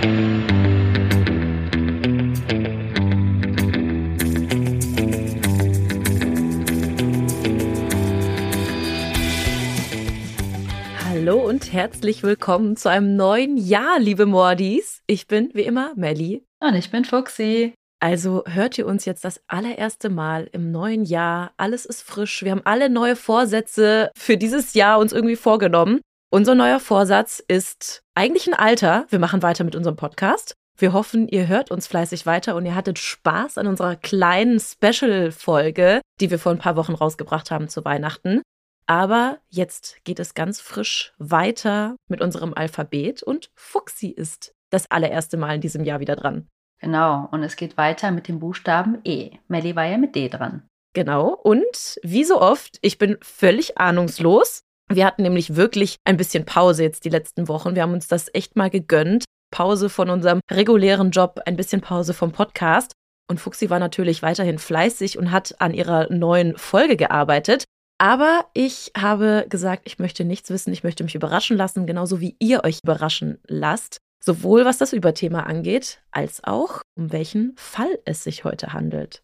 Hallo und herzlich willkommen zu einem neuen Jahr, liebe Mordis. Ich bin wie immer Melli. Und ich bin Fuxi. Also hört ihr uns jetzt das allererste Mal im neuen Jahr. Alles ist frisch. Wir haben alle neue Vorsätze für dieses Jahr uns irgendwie vorgenommen. Unser neuer Vorsatz ist eigentlich ein alter. Wir machen weiter mit unserem Podcast. Wir hoffen, ihr hört uns fleißig weiter und ihr hattet Spaß an unserer kleinen Special-Folge, die wir vor ein paar Wochen rausgebracht haben zu Weihnachten. Aber jetzt geht es ganz frisch weiter mit unserem Alphabet und Fuxi ist das allererste Mal in diesem Jahr wieder dran. Genau, und es geht weiter mit dem Buchstaben E. Melly war ja mit D dran. Genau, und wie so oft, ich bin völlig ahnungslos. Wir hatten nämlich wirklich ein bisschen Pause jetzt die letzten Wochen. Wir haben uns das echt mal gegönnt. Pause von unserem regulären Job, ein bisschen Pause vom Podcast. Und Fuxi war natürlich weiterhin fleißig und hat an ihrer neuen Folge gearbeitet. Aber ich habe gesagt, ich möchte nichts wissen, ich möchte mich überraschen lassen, genauso wie ihr euch überraschen lasst. Sowohl was das Überthema angeht, als auch um welchen Fall es sich heute handelt.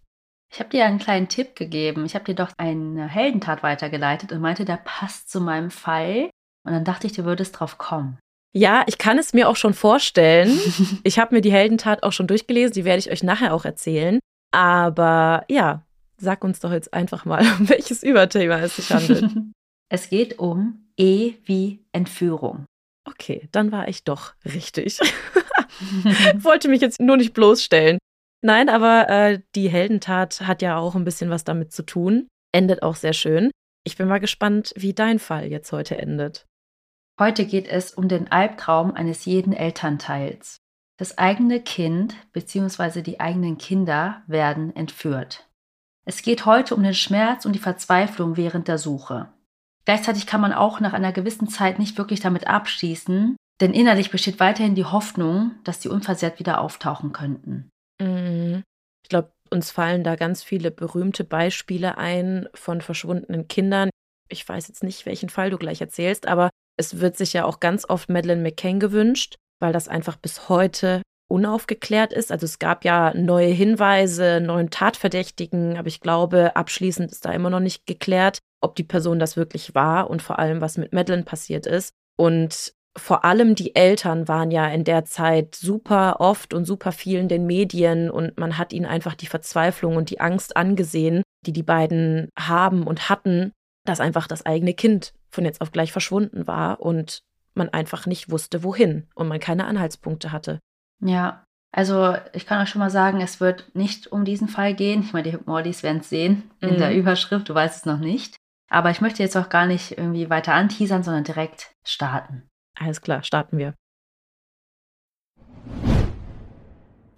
Ich habe dir einen kleinen Tipp gegeben. Ich habe dir doch eine Heldentat weitergeleitet und meinte, der passt zu meinem Fall. Und dann dachte ich, du würdest drauf kommen. Ja, ich kann es mir auch schon vorstellen. ich habe mir die Heldentat auch schon durchgelesen, die werde ich euch nachher auch erzählen. Aber ja, sag uns doch jetzt einfach mal, um welches Überthema es sich handelt. es geht um E wie Entführung. Okay, dann war ich doch richtig. Wollte mich jetzt nur nicht bloßstellen. Nein, aber äh, die Heldentat hat ja auch ein bisschen was damit zu tun. Endet auch sehr schön. Ich bin mal gespannt, wie dein Fall jetzt heute endet. Heute geht es um den Albtraum eines jeden Elternteils. Das eigene Kind bzw. die eigenen Kinder werden entführt. Es geht heute um den Schmerz und die Verzweiflung während der Suche. Gleichzeitig kann man auch nach einer gewissen Zeit nicht wirklich damit abschließen, denn innerlich besteht weiterhin die Hoffnung, dass sie unversehrt wieder auftauchen könnten. Mhm. Ich glaube, uns fallen da ganz viele berühmte Beispiele ein von verschwundenen Kindern. Ich weiß jetzt nicht, welchen Fall du gleich erzählst, aber es wird sich ja auch ganz oft Madeleine McCain gewünscht, weil das einfach bis heute unaufgeklärt ist. Also es gab ja neue Hinweise, neuen Tatverdächtigen, aber ich glaube, abschließend ist da immer noch nicht geklärt, ob die Person das wirklich war und vor allem, was mit Madeleine passiert ist. Und vor allem die Eltern waren ja in der Zeit super oft und super viel in den Medien und man hat ihnen einfach die Verzweiflung und die Angst angesehen, die die beiden haben und hatten, dass einfach das eigene Kind von jetzt auf gleich verschwunden war und man einfach nicht wusste, wohin und man keine Anhaltspunkte hatte. Ja, also ich kann euch schon mal sagen, es wird nicht um diesen Fall gehen. Ich meine, die Mordis werden es sehen in mhm. der Überschrift, du weißt es noch nicht. Aber ich möchte jetzt auch gar nicht irgendwie weiter anteasern, sondern direkt starten. Alles klar, starten wir.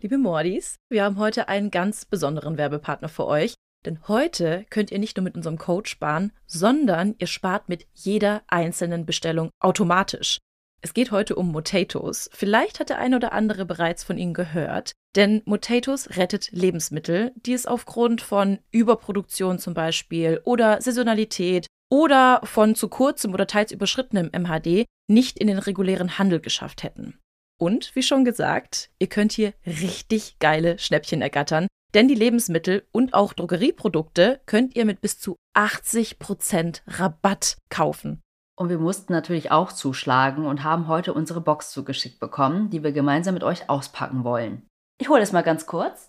Liebe Mordis, wir haben heute einen ganz besonderen Werbepartner für euch. Denn heute könnt ihr nicht nur mit unserem Code sparen, sondern ihr spart mit jeder einzelnen Bestellung automatisch. Es geht heute um Motatos. Vielleicht hat der eine oder andere bereits von ihnen gehört, denn Motatos rettet Lebensmittel, die es aufgrund von Überproduktion zum Beispiel oder Saisonalität oder von zu kurzem oder teils überschrittenem MHD nicht in den regulären Handel geschafft hätten. Und wie schon gesagt, ihr könnt hier richtig geile Schnäppchen ergattern, denn die Lebensmittel und auch Drogerieprodukte könnt ihr mit bis zu 80% Rabatt kaufen. Und wir mussten natürlich auch zuschlagen und haben heute unsere Box zugeschickt bekommen, die wir gemeinsam mit euch auspacken wollen. Ich hole es mal ganz kurz.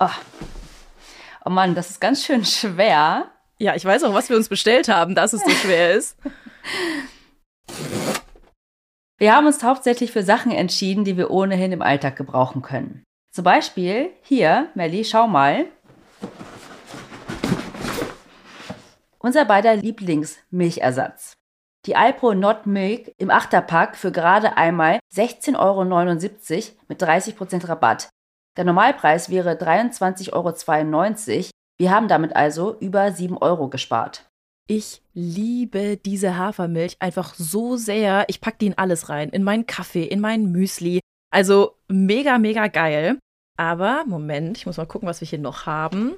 Oh. oh Mann, das ist ganz schön schwer. Ja, ich weiß auch, was wir uns bestellt haben, dass es so schwer ist. Wir haben uns hauptsächlich für Sachen entschieden, die wir ohnehin im Alltag gebrauchen können. Zum Beispiel hier, Melli, schau mal. Unser beider Lieblingsmilchersatz. Die Alpro Not Milk im Achterpack für gerade einmal 16,79 Euro mit 30% Rabatt. Der Normalpreis wäre 23,92 Euro. Wir haben damit also über 7 Euro gespart. Ich liebe diese Hafermilch einfach so sehr. Ich packe die in alles rein. In meinen Kaffee, in meinen Müsli. Also mega, mega geil. Aber, Moment, ich muss mal gucken, was wir hier noch haben.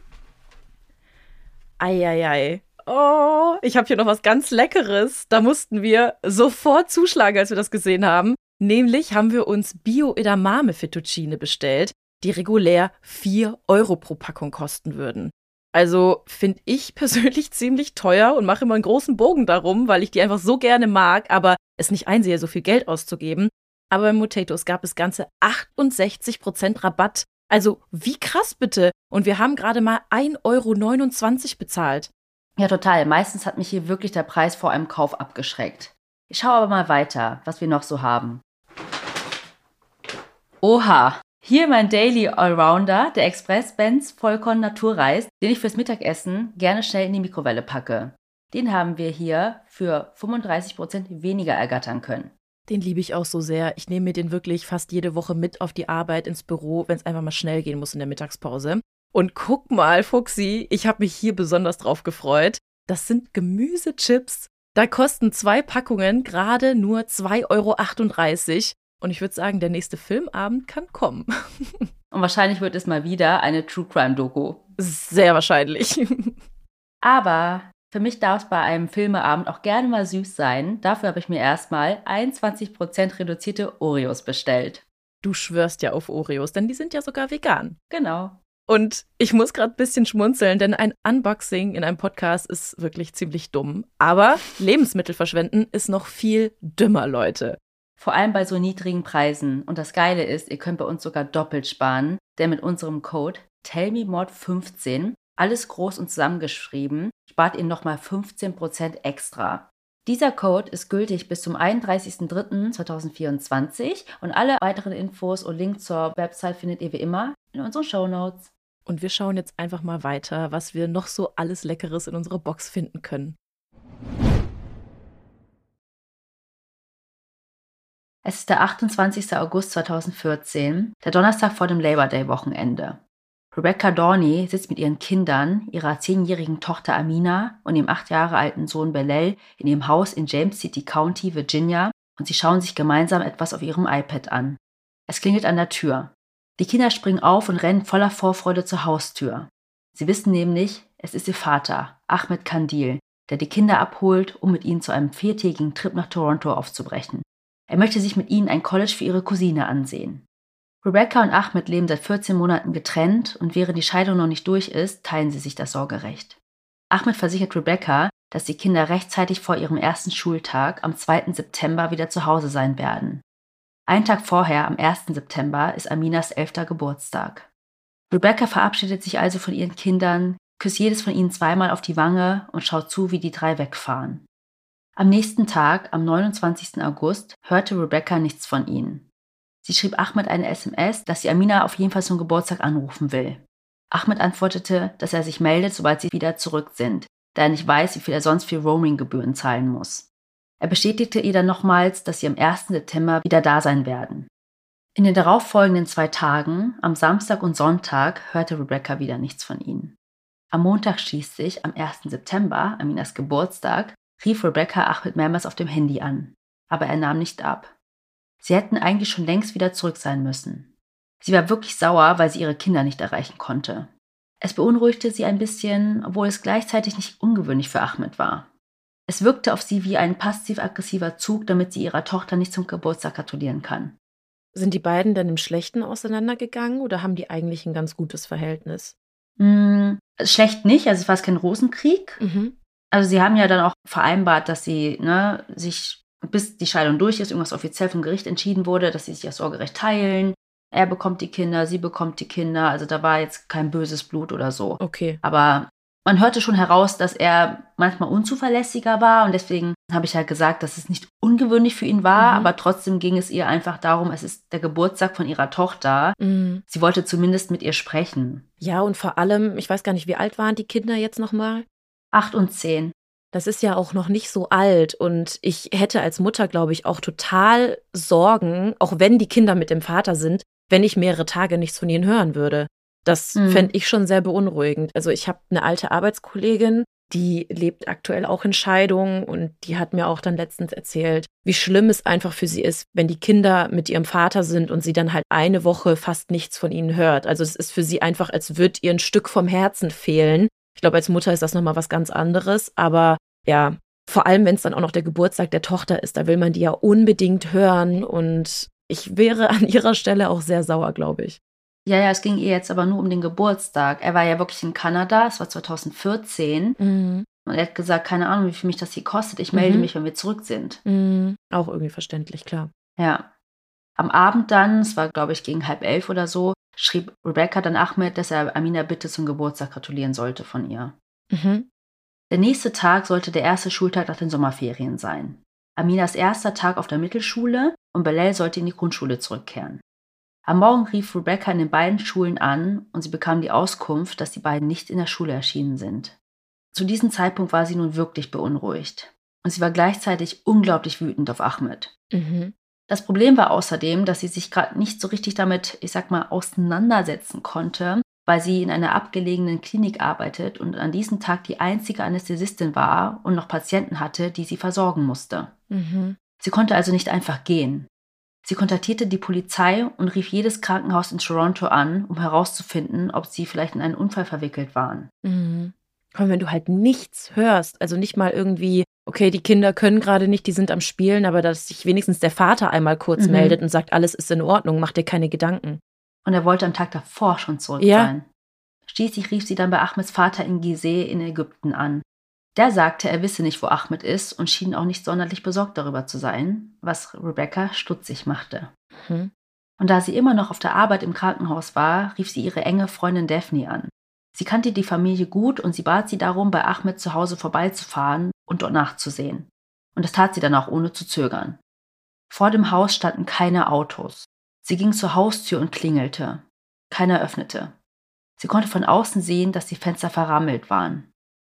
Eieiei. Oh, ich habe hier noch was ganz Leckeres. Da mussten wir sofort zuschlagen, als wir das gesehen haben. Nämlich haben wir uns Bio-Edamame Fettuccine bestellt, die regulär 4 Euro pro Packung kosten würden. Also finde ich persönlich ziemlich teuer und mache immer einen großen Bogen darum, weil ich die einfach so gerne mag, aber es nicht einsehe, so viel Geld auszugeben. Aber bei Potatoes gab es ganze 68% Rabatt. Also wie krass bitte. Und wir haben gerade mal 1,29 Euro bezahlt. Ja, total. Meistens hat mich hier wirklich der Preis vor einem Kauf abgeschreckt. Ich schaue aber mal weiter, was wir noch so haben. Oha, hier mein Daily Allrounder, der Express Benz Vollkorn Naturreis, den ich fürs Mittagessen gerne schnell in die Mikrowelle packe. Den haben wir hier für 35% weniger ergattern können. Den liebe ich auch so sehr. Ich nehme mir den wirklich fast jede Woche mit auf die Arbeit ins Büro, wenn es einfach mal schnell gehen muss in der Mittagspause. Und guck mal, Fuxi, ich habe mich hier besonders drauf gefreut. Das sind Gemüsechips. Da kosten zwei Packungen gerade nur 2,38 Euro. Und ich würde sagen, der nächste Filmabend kann kommen. Und wahrscheinlich wird es mal wieder eine True Crime Doku. Sehr wahrscheinlich. Aber für mich darf es bei einem Filmeabend auch gerne mal süß sein. Dafür habe ich mir erstmal 21% reduzierte Oreos bestellt. Du schwörst ja auf Oreos, denn die sind ja sogar vegan. Genau. Und ich muss gerade ein bisschen schmunzeln, denn ein Unboxing in einem Podcast ist wirklich ziemlich dumm. Aber Lebensmittel verschwenden ist noch viel dümmer, Leute. Vor allem bei so niedrigen Preisen. Und das Geile ist, ihr könnt bei uns sogar doppelt sparen, denn mit unserem Code TellMeMod15, alles groß und zusammengeschrieben, spart ihr nochmal 15% extra. Dieser Code ist gültig bis zum 31.03.2024 und alle weiteren Infos und Links zur Website findet ihr wie immer in unseren Show Notes. Und wir schauen jetzt einfach mal weiter, was wir noch so alles Leckeres in unserer Box finden können. Es ist der 28. August 2014, der Donnerstag vor dem Labor Day Wochenende. Rebecca Dorney sitzt mit ihren Kindern, ihrer zehnjährigen Tochter Amina und ihrem acht Jahre alten Sohn Bellel in ihrem Haus in James City County, Virginia, und sie schauen sich gemeinsam etwas auf ihrem iPad an. Es klingelt an der Tür. Die Kinder springen auf und rennen voller Vorfreude zur Haustür. Sie wissen nämlich, es ist ihr Vater, Ahmed Kandil, der die Kinder abholt, um mit ihnen zu einem viertägigen Trip nach Toronto aufzubrechen. Er möchte sich mit ihnen ein College für ihre Cousine ansehen. Rebecca und Ahmed leben seit 14 Monaten getrennt und während die Scheidung noch nicht durch ist, teilen sie sich das Sorgerecht. Ahmed versichert Rebecca, dass die Kinder rechtzeitig vor ihrem ersten Schultag am 2. September wieder zu Hause sein werden. Einen Tag vorher, am 1. September, ist Aminas elfter Geburtstag. Rebecca verabschiedet sich also von ihren Kindern, küsst jedes von ihnen zweimal auf die Wange und schaut zu, wie die drei wegfahren. Am nächsten Tag, am 29. August, hörte Rebecca nichts von ihnen. Sie schrieb Ahmed eine SMS, dass sie Amina auf jeden Fall zum Geburtstag anrufen will. Ahmed antwortete, dass er sich meldet, sobald sie wieder zurück sind, da er nicht weiß, wie viel er sonst für Roaming-Gebühren zahlen muss. Er bestätigte ihr dann nochmals, dass sie am 1. September wieder da sein werden. In den darauffolgenden zwei Tagen, am Samstag und Sonntag, hörte Rebecca wieder nichts von ihnen. Am Montag schließlich, am 1. September, Aminas Geburtstag, rief Rebecca Ahmed mehrmals auf dem Handy an, aber er nahm nicht ab. Sie hätten eigentlich schon längst wieder zurück sein müssen. Sie war wirklich sauer, weil sie ihre Kinder nicht erreichen konnte. Es beunruhigte sie ein bisschen, obwohl es gleichzeitig nicht ungewöhnlich für Ahmed war. Es wirkte auf sie wie ein passiv-aggressiver Zug, damit sie ihrer Tochter nicht zum Geburtstag gratulieren kann. Sind die beiden dann im Schlechten auseinandergegangen oder haben die eigentlich ein ganz gutes Verhältnis? Mm, schlecht nicht, also es war kein Rosenkrieg. Mhm. Also sie haben ja dann auch vereinbart, dass sie ne, sich, bis die Scheidung durch ist, irgendwas offiziell vom Gericht entschieden wurde, dass sie sich das Sorgerecht teilen. Er bekommt die Kinder, sie bekommt die Kinder. Also da war jetzt kein böses Blut oder so. Okay. Aber man hörte schon heraus, dass er manchmal unzuverlässiger war und deswegen habe ich halt gesagt, dass es nicht ungewöhnlich für ihn war, mhm. aber trotzdem ging es ihr einfach darum, es ist der Geburtstag von ihrer Tochter. Mhm. Sie wollte zumindest mit ihr sprechen. Ja, und vor allem, ich weiß gar nicht, wie alt waren die Kinder jetzt nochmal? Acht und zehn. Das ist ja auch noch nicht so alt und ich hätte als Mutter, glaube ich, auch total Sorgen, auch wenn die Kinder mit dem Vater sind, wenn ich mehrere Tage nichts von ihnen hören würde. Das mhm. fände ich schon sehr beunruhigend. Also ich habe eine alte Arbeitskollegin, die lebt aktuell auch in Scheidung und die hat mir auch dann letztens erzählt, wie schlimm es einfach für sie ist, wenn die Kinder mit ihrem Vater sind und sie dann halt eine Woche fast nichts von ihnen hört. Also es ist für sie einfach, als würde ihr ein Stück vom Herzen fehlen. Ich glaube, als Mutter ist das nochmal was ganz anderes, aber ja, Vor allem, wenn es dann auch noch der Geburtstag der Tochter ist, da will man die ja unbedingt hören und ich wäre an ihrer Stelle auch sehr sauer, glaube ich. Ja, ja, es ging ihr jetzt aber nur um den Geburtstag. Er war ja wirklich in Kanada, es war 2014. Mhm. Und er hat gesagt, keine Ahnung, wie viel mich das hier kostet. Ich melde Mhm. mich, wenn wir zurück sind. Mhm. Auch irgendwie verständlich, klar. Ja. Am Abend dann, es war glaube ich gegen halb elf oder so, schrieb Rebecca dann Ahmed, dass er Amina bitte zum Geburtstag gratulieren sollte von ihr. Mhm. Der nächste Tag sollte der erste Schultag nach den Sommerferien sein. Aminas erster Tag auf der Mittelschule und Belal sollte in die Grundschule zurückkehren. Am Morgen rief Rebecca in den beiden Schulen an und sie bekam die Auskunft, dass die beiden nicht in der Schule erschienen sind. Zu diesem Zeitpunkt war sie nun wirklich beunruhigt. Und sie war gleichzeitig unglaublich wütend auf Ahmed. Mhm. Das Problem war außerdem, dass sie sich gerade nicht so richtig damit, ich sag mal, auseinandersetzen konnte, weil sie in einer abgelegenen Klinik arbeitet und an diesem Tag die einzige Anästhesistin war und noch Patienten hatte, die sie versorgen musste. Mhm. Sie konnte also nicht einfach gehen. Sie kontaktierte die Polizei und rief jedes Krankenhaus in Toronto an, um herauszufinden, ob sie vielleicht in einen Unfall verwickelt waren. Mhm. Und wenn du halt nichts hörst, also nicht mal irgendwie, okay, die Kinder können gerade nicht, die sind am Spielen, aber dass sich wenigstens der Vater einmal kurz Mhm. meldet und sagt, alles ist in Ordnung, mach dir keine Gedanken. Und er wollte am Tag davor schon zurück Ja. sein. Schließlich rief sie dann bei Ahmeds Vater in Gizeh in Ägypten an. Der sagte, er wisse nicht, wo Ahmed ist und schien auch nicht sonderlich besorgt darüber zu sein, was Rebecca stutzig machte. Mhm. Und da sie immer noch auf der Arbeit im Krankenhaus war, rief sie ihre enge Freundin Daphne an. Sie kannte die Familie gut und sie bat sie darum, bei Ahmed zu Hause vorbeizufahren und dort nachzusehen. Und das tat sie dann auch ohne zu zögern. Vor dem Haus standen keine Autos. Sie ging zur Haustür und klingelte. Keiner öffnete. Sie konnte von außen sehen, dass die Fenster verrammelt waren.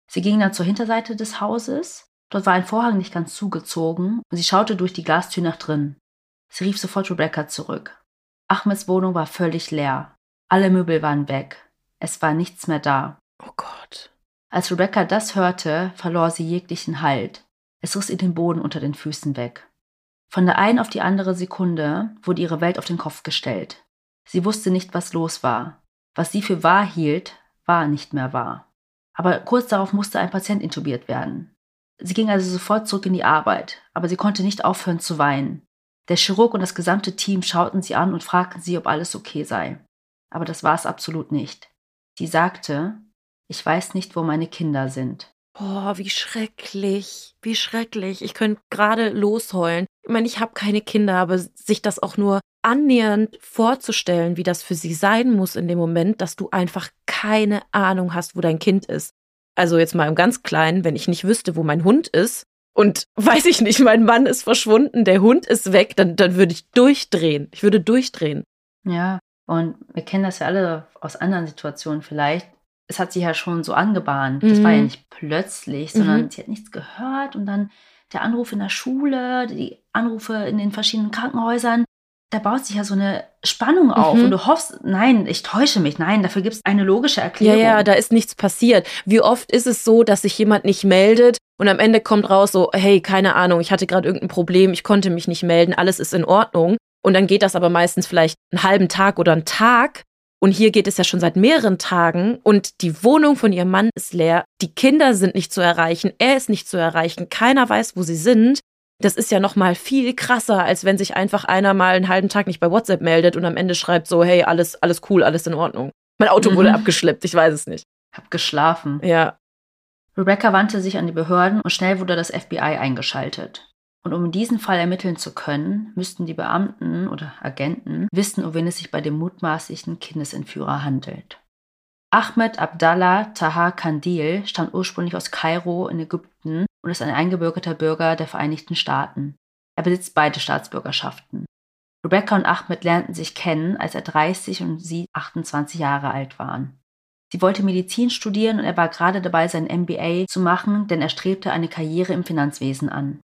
Sie ging dann zur Hinterseite des Hauses. Dort war ein Vorhang nicht ganz zugezogen und sie schaute durch die Glastür nach drin. Sie rief sofort Rebecca zurück. Ahmeds Wohnung war völlig leer. Alle Möbel waren weg. Es war nichts mehr da. Oh Gott. Als Rebecca das hörte, verlor sie jeglichen Halt. Es riss ihr den Boden unter den Füßen weg. Von der einen auf die andere Sekunde wurde ihre Welt auf den Kopf gestellt. Sie wusste nicht, was los war. Was sie für wahr hielt, war nicht mehr wahr. Aber kurz darauf musste ein Patient intubiert werden. Sie ging also sofort zurück in die Arbeit, aber sie konnte nicht aufhören zu weinen. Der Chirurg und das gesamte Team schauten sie an und fragten sie, ob alles okay sei. Aber das war es absolut nicht. Sie sagte, ich weiß nicht, wo meine Kinder sind. Oh, wie schrecklich. Wie schrecklich. Ich könnte gerade losheulen. Ich meine, ich habe keine Kinder, aber sich das auch nur annähernd vorzustellen, wie das für sie sein muss in dem Moment, dass du einfach keine Ahnung hast, wo dein Kind ist. Also jetzt mal im ganz Kleinen, wenn ich nicht wüsste, wo mein Hund ist und weiß ich nicht, mein Mann ist verschwunden, der Hund ist weg, dann, dann würde ich durchdrehen. Ich würde durchdrehen. Ja, und wir kennen das ja alle aus anderen Situationen vielleicht. Es hat sich ja schon so angebahnt. Das Mhm. war ja nicht plötzlich, sondern Mhm. sie hat nichts gehört und dann der Anruf in der Schule, die Anrufe in den verschiedenen Krankenhäusern. Da baut sich ja so eine Spannung auf Mhm. und du hoffst, nein, ich täusche mich, nein, dafür gibt es eine logische Ja, Erklärung. ja, da ist nichts passiert. Wie oft ist es so, dass sich jemand nicht meldet und am Ende kommt raus so, hey, keine Ahnung, ich hatte gerade irgendein Problem, ich konnte mich nicht melden, alles ist in Ordnung. Und dann geht das aber meistens vielleicht einen halben Tag oder einen Tag. Und hier geht es ja schon seit mehreren Tagen und die Wohnung von ihrem Mann ist leer, die Kinder sind nicht zu erreichen, er ist nicht zu erreichen, keiner weiß, wo sie sind. Das ist ja noch mal viel krasser, als wenn sich einfach einer mal einen halben Tag nicht bei WhatsApp meldet und am Ende schreibt so, hey, alles, alles cool, alles in Ordnung. Mein Auto wurde Mhm. abgeschleppt, ich weiß es nicht. Hab geschlafen. Ja. Rebecca wandte sich an die Behörden und schnell wurde das FBI eingeschaltet. Und um in diesem Fall ermitteln zu können, müssten die Beamten oder Agenten wissen, um wen es sich bei dem mutmaßlichen Kindesentführer handelt. Ahmed Abdallah Taha Kandil stammt ursprünglich aus Kairo in Ägypten und ist ein eingebürgerter Bürger der Vereinigten Staaten. Er besitzt beide Staatsbürgerschaften. Rebecca und Ahmed lernten sich kennen, als er 30 und sie 28 Jahre alt waren. Sie wollte Medizin studieren und er war gerade dabei, sein MBA zu machen, denn er strebte eine Karriere im Finanzwesen an.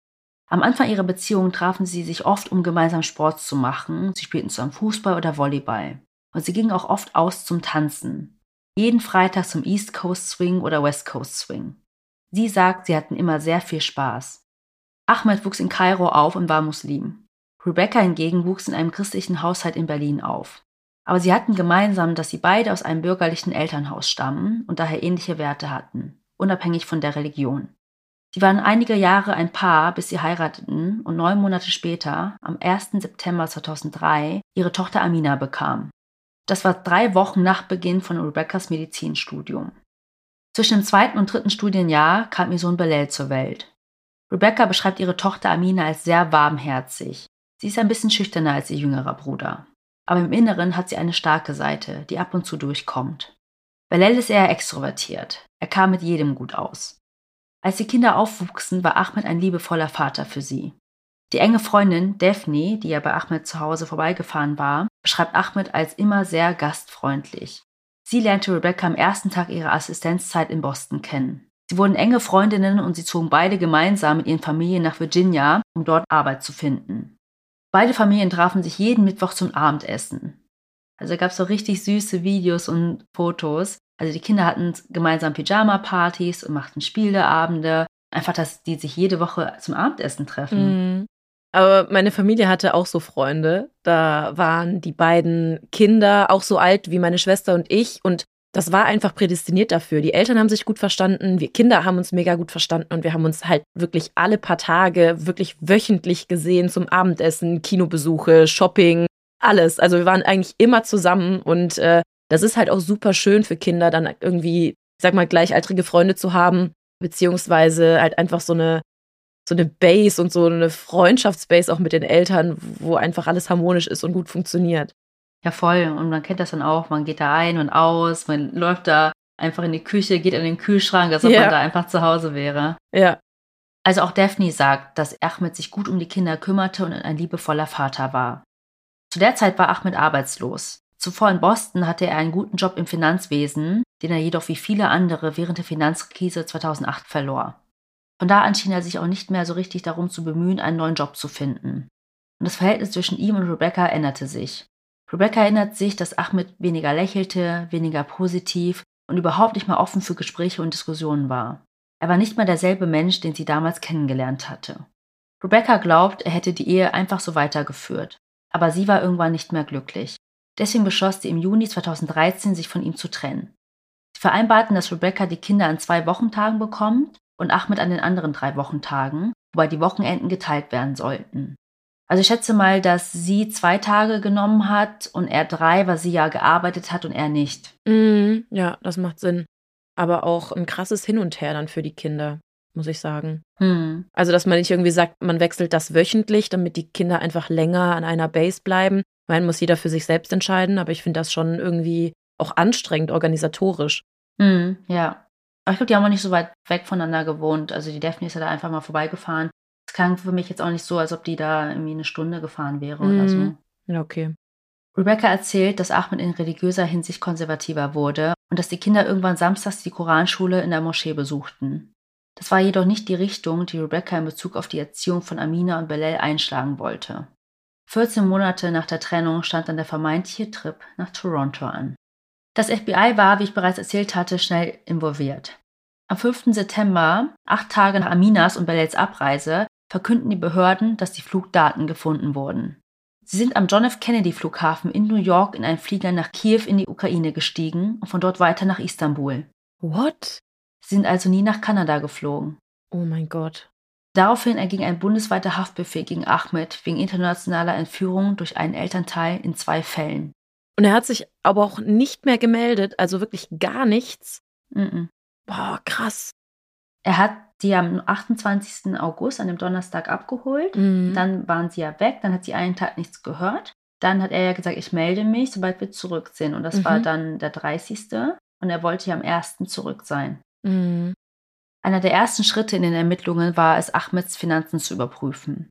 Am Anfang ihrer Beziehung trafen sie sich oft, um gemeinsam Sport zu machen. Sie spielten zusammen Fußball oder Volleyball. Und sie gingen auch oft aus zum Tanzen. Jeden Freitag zum East Coast Swing oder West Coast Swing. Sie sagt, sie hatten immer sehr viel Spaß. Ahmed wuchs in Kairo auf und war Muslim. Rebecca hingegen wuchs in einem christlichen Haushalt in Berlin auf. Aber sie hatten gemeinsam, dass sie beide aus einem bürgerlichen Elternhaus stammen und daher ähnliche Werte hatten, unabhängig von der Religion. Sie waren einige Jahre ein Paar, bis sie heirateten und neun Monate später, am 1. September 2003, ihre Tochter Amina bekamen. Das war drei Wochen nach Beginn von Rebecca's Medizinstudium. Zwischen dem zweiten und dritten Studienjahr kam ihr Sohn Belel zur Welt. Rebecca beschreibt ihre Tochter Amina als sehr warmherzig. Sie ist ein bisschen schüchterner als ihr jüngerer Bruder. Aber im Inneren hat sie eine starke Seite, die ab und zu durchkommt. Belel ist eher extrovertiert. Er kam mit jedem gut aus. Als die Kinder aufwuchsen, war Ahmed ein liebevoller Vater für sie. Die enge Freundin Daphne, die ja bei Ahmed zu Hause vorbeigefahren war, beschreibt Ahmed als immer sehr gastfreundlich. Sie lernte Rebecca am ersten Tag ihrer Assistenzzeit in Boston kennen. Sie wurden enge Freundinnen und sie zogen beide gemeinsam mit ihren Familien nach Virginia, um dort Arbeit zu finden. Beide Familien trafen sich jeden Mittwoch zum Abendessen. Also gab es so richtig süße Videos und Fotos. Also die Kinder hatten gemeinsam Pyjama-Partys und machten Spieleabende. Einfach, dass die sich jede Woche zum Abendessen treffen. Mhm. Aber meine Familie hatte auch so Freunde. Da waren die beiden Kinder auch so alt wie meine Schwester und ich. Und das war einfach prädestiniert dafür. Die Eltern haben sich gut verstanden, wir Kinder haben uns mega gut verstanden und wir haben uns halt wirklich alle paar Tage, wirklich wöchentlich gesehen zum Abendessen, Kinobesuche, Shopping, alles. Also wir waren eigentlich immer zusammen und äh, das ist halt auch super schön für Kinder, dann irgendwie, ich sag mal, gleichaltrige Freunde zu haben, beziehungsweise halt einfach so eine so eine Base und so eine Freundschaftsbase auch mit den Eltern, wo einfach alles harmonisch ist und gut funktioniert. Ja, voll. Und man kennt das dann auch. Man geht da ein und aus, man läuft da einfach in die Küche, geht in den Kühlschrank, als ob ja. man da einfach zu Hause wäre. Ja. Also auch Daphne sagt, dass Ahmed sich gut um die Kinder kümmerte und ein liebevoller Vater war. Zu der Zeit war Ahmed arbeitslos. Zuvor in Boston hatte er einen guten Job im Finanzwesen, den er jedoch wie viele andere während der Finanzkrise 2008 verlor. Von da an schien er sich auch nicht mehr so richtig darum zu bemühen, einen neuen Job zu finden. Und das Verhältnis zwischen ihm und Rebecca änderte sich. Rebecca erinnert sich, dass Ahmed weniger lächelte, weniger positiv und überhaupt nicht mehr offen für Gespräche und Diskussionen war. Er war nicht mehr derselbe Mensch, den sie damals kennengelernt hatte. Rebecca glaubt, er hätte die Ehe einfach so weitergeführt. Aber sie war irgendwann nicht mehr glücklich. Deswegen beschloss sie im Juni 2013, sich von ihm zu trennen. Sie vereinbarten, dass Rebecca die Kinder an zwei Wochentagen bekommt und Ahmed an den anderen drei Wochentagen, wobei die Wochenenden geteilt werden sollten. Also ich schätze mal, dass sie zwei Tage genommen hat und er drei, weil sie ja gearbeitet hat und er nicht. Mm, ja, das macht Sinn. Aber auch ein krasses Hin und Her dann für die Kinder, muss ich sagen. Hm. Also, dass man nicht irgendwie sagt, man wechselt das wöchentlich, damit die Kinder einfach länger an einer Base bleiben. Man muss jeder für sich selbst entscheiden, aber ich finde das schon irgendwie auch anstrengend organisatorisch. Hm, ja. Aber ich glaube, die haben auch nicht so weit weg voneinander gewohnt. Also die Daphne ist ja da einfach mal vorbeigefahren es klang für mich jetzt auch nicht so, als ob die da irgendwie eine Stunde gefahren wäre mhm. oder so. Ja, okay. Rebecca erzählt, dass Ahmed in religiöser Hinsicht konservativer wurde und dass die Kinder irgendwann samstags die Koranschule in der Moschee besuchten. Das war jedoch nicht die Richtung, die Rebecca in Bezug auf die Erziehung von Amina und Belel einschlagen wollte. 14 Monate nach der Trennung stand dann der vermeintliche Trip nach Toronto an. Das FBI war, wie ich bereits erzählt hatte, schnell involviert. Am 5. September, acht Tage nach Aminas und Belels Abreise, verkünden die Behörden, dass die Flugdaten gefunden wurden. Sie sind am John F. Kennedy Flughafen in New York in einen Flieger nach Kiew in die Ukraine gestiegen und von dort weiter nach Istanbul. What? Sie sind also nie nach Kanada geflogen. Oh mein Gott. Daraufhin erging ein bundesweiter Haftbefehl gegen Ahmed wegen internationaler Entführung durch einen Elternteil in zwei Fällen. Und er hat sich aber auch nicht mehr gemeldet, also wirklich gar nichts. Mm -mm. Boah, krass. Er hat die am 28. August, an dem Donnerstag, abgeholt. Mhm. Dann waren sie ja weg, dann hat sie einen Tag nichts gehört. Dann hat er ja gesagt, ich melde mich, sobald wir zurück sind. Und das mhm. war dann der 30. Und er wollte ja am 1. zurück sein. Mhm. Einer der ersten Schritte in den Ermittlungen war es, Ahmeds Finanzen zu überprüfen.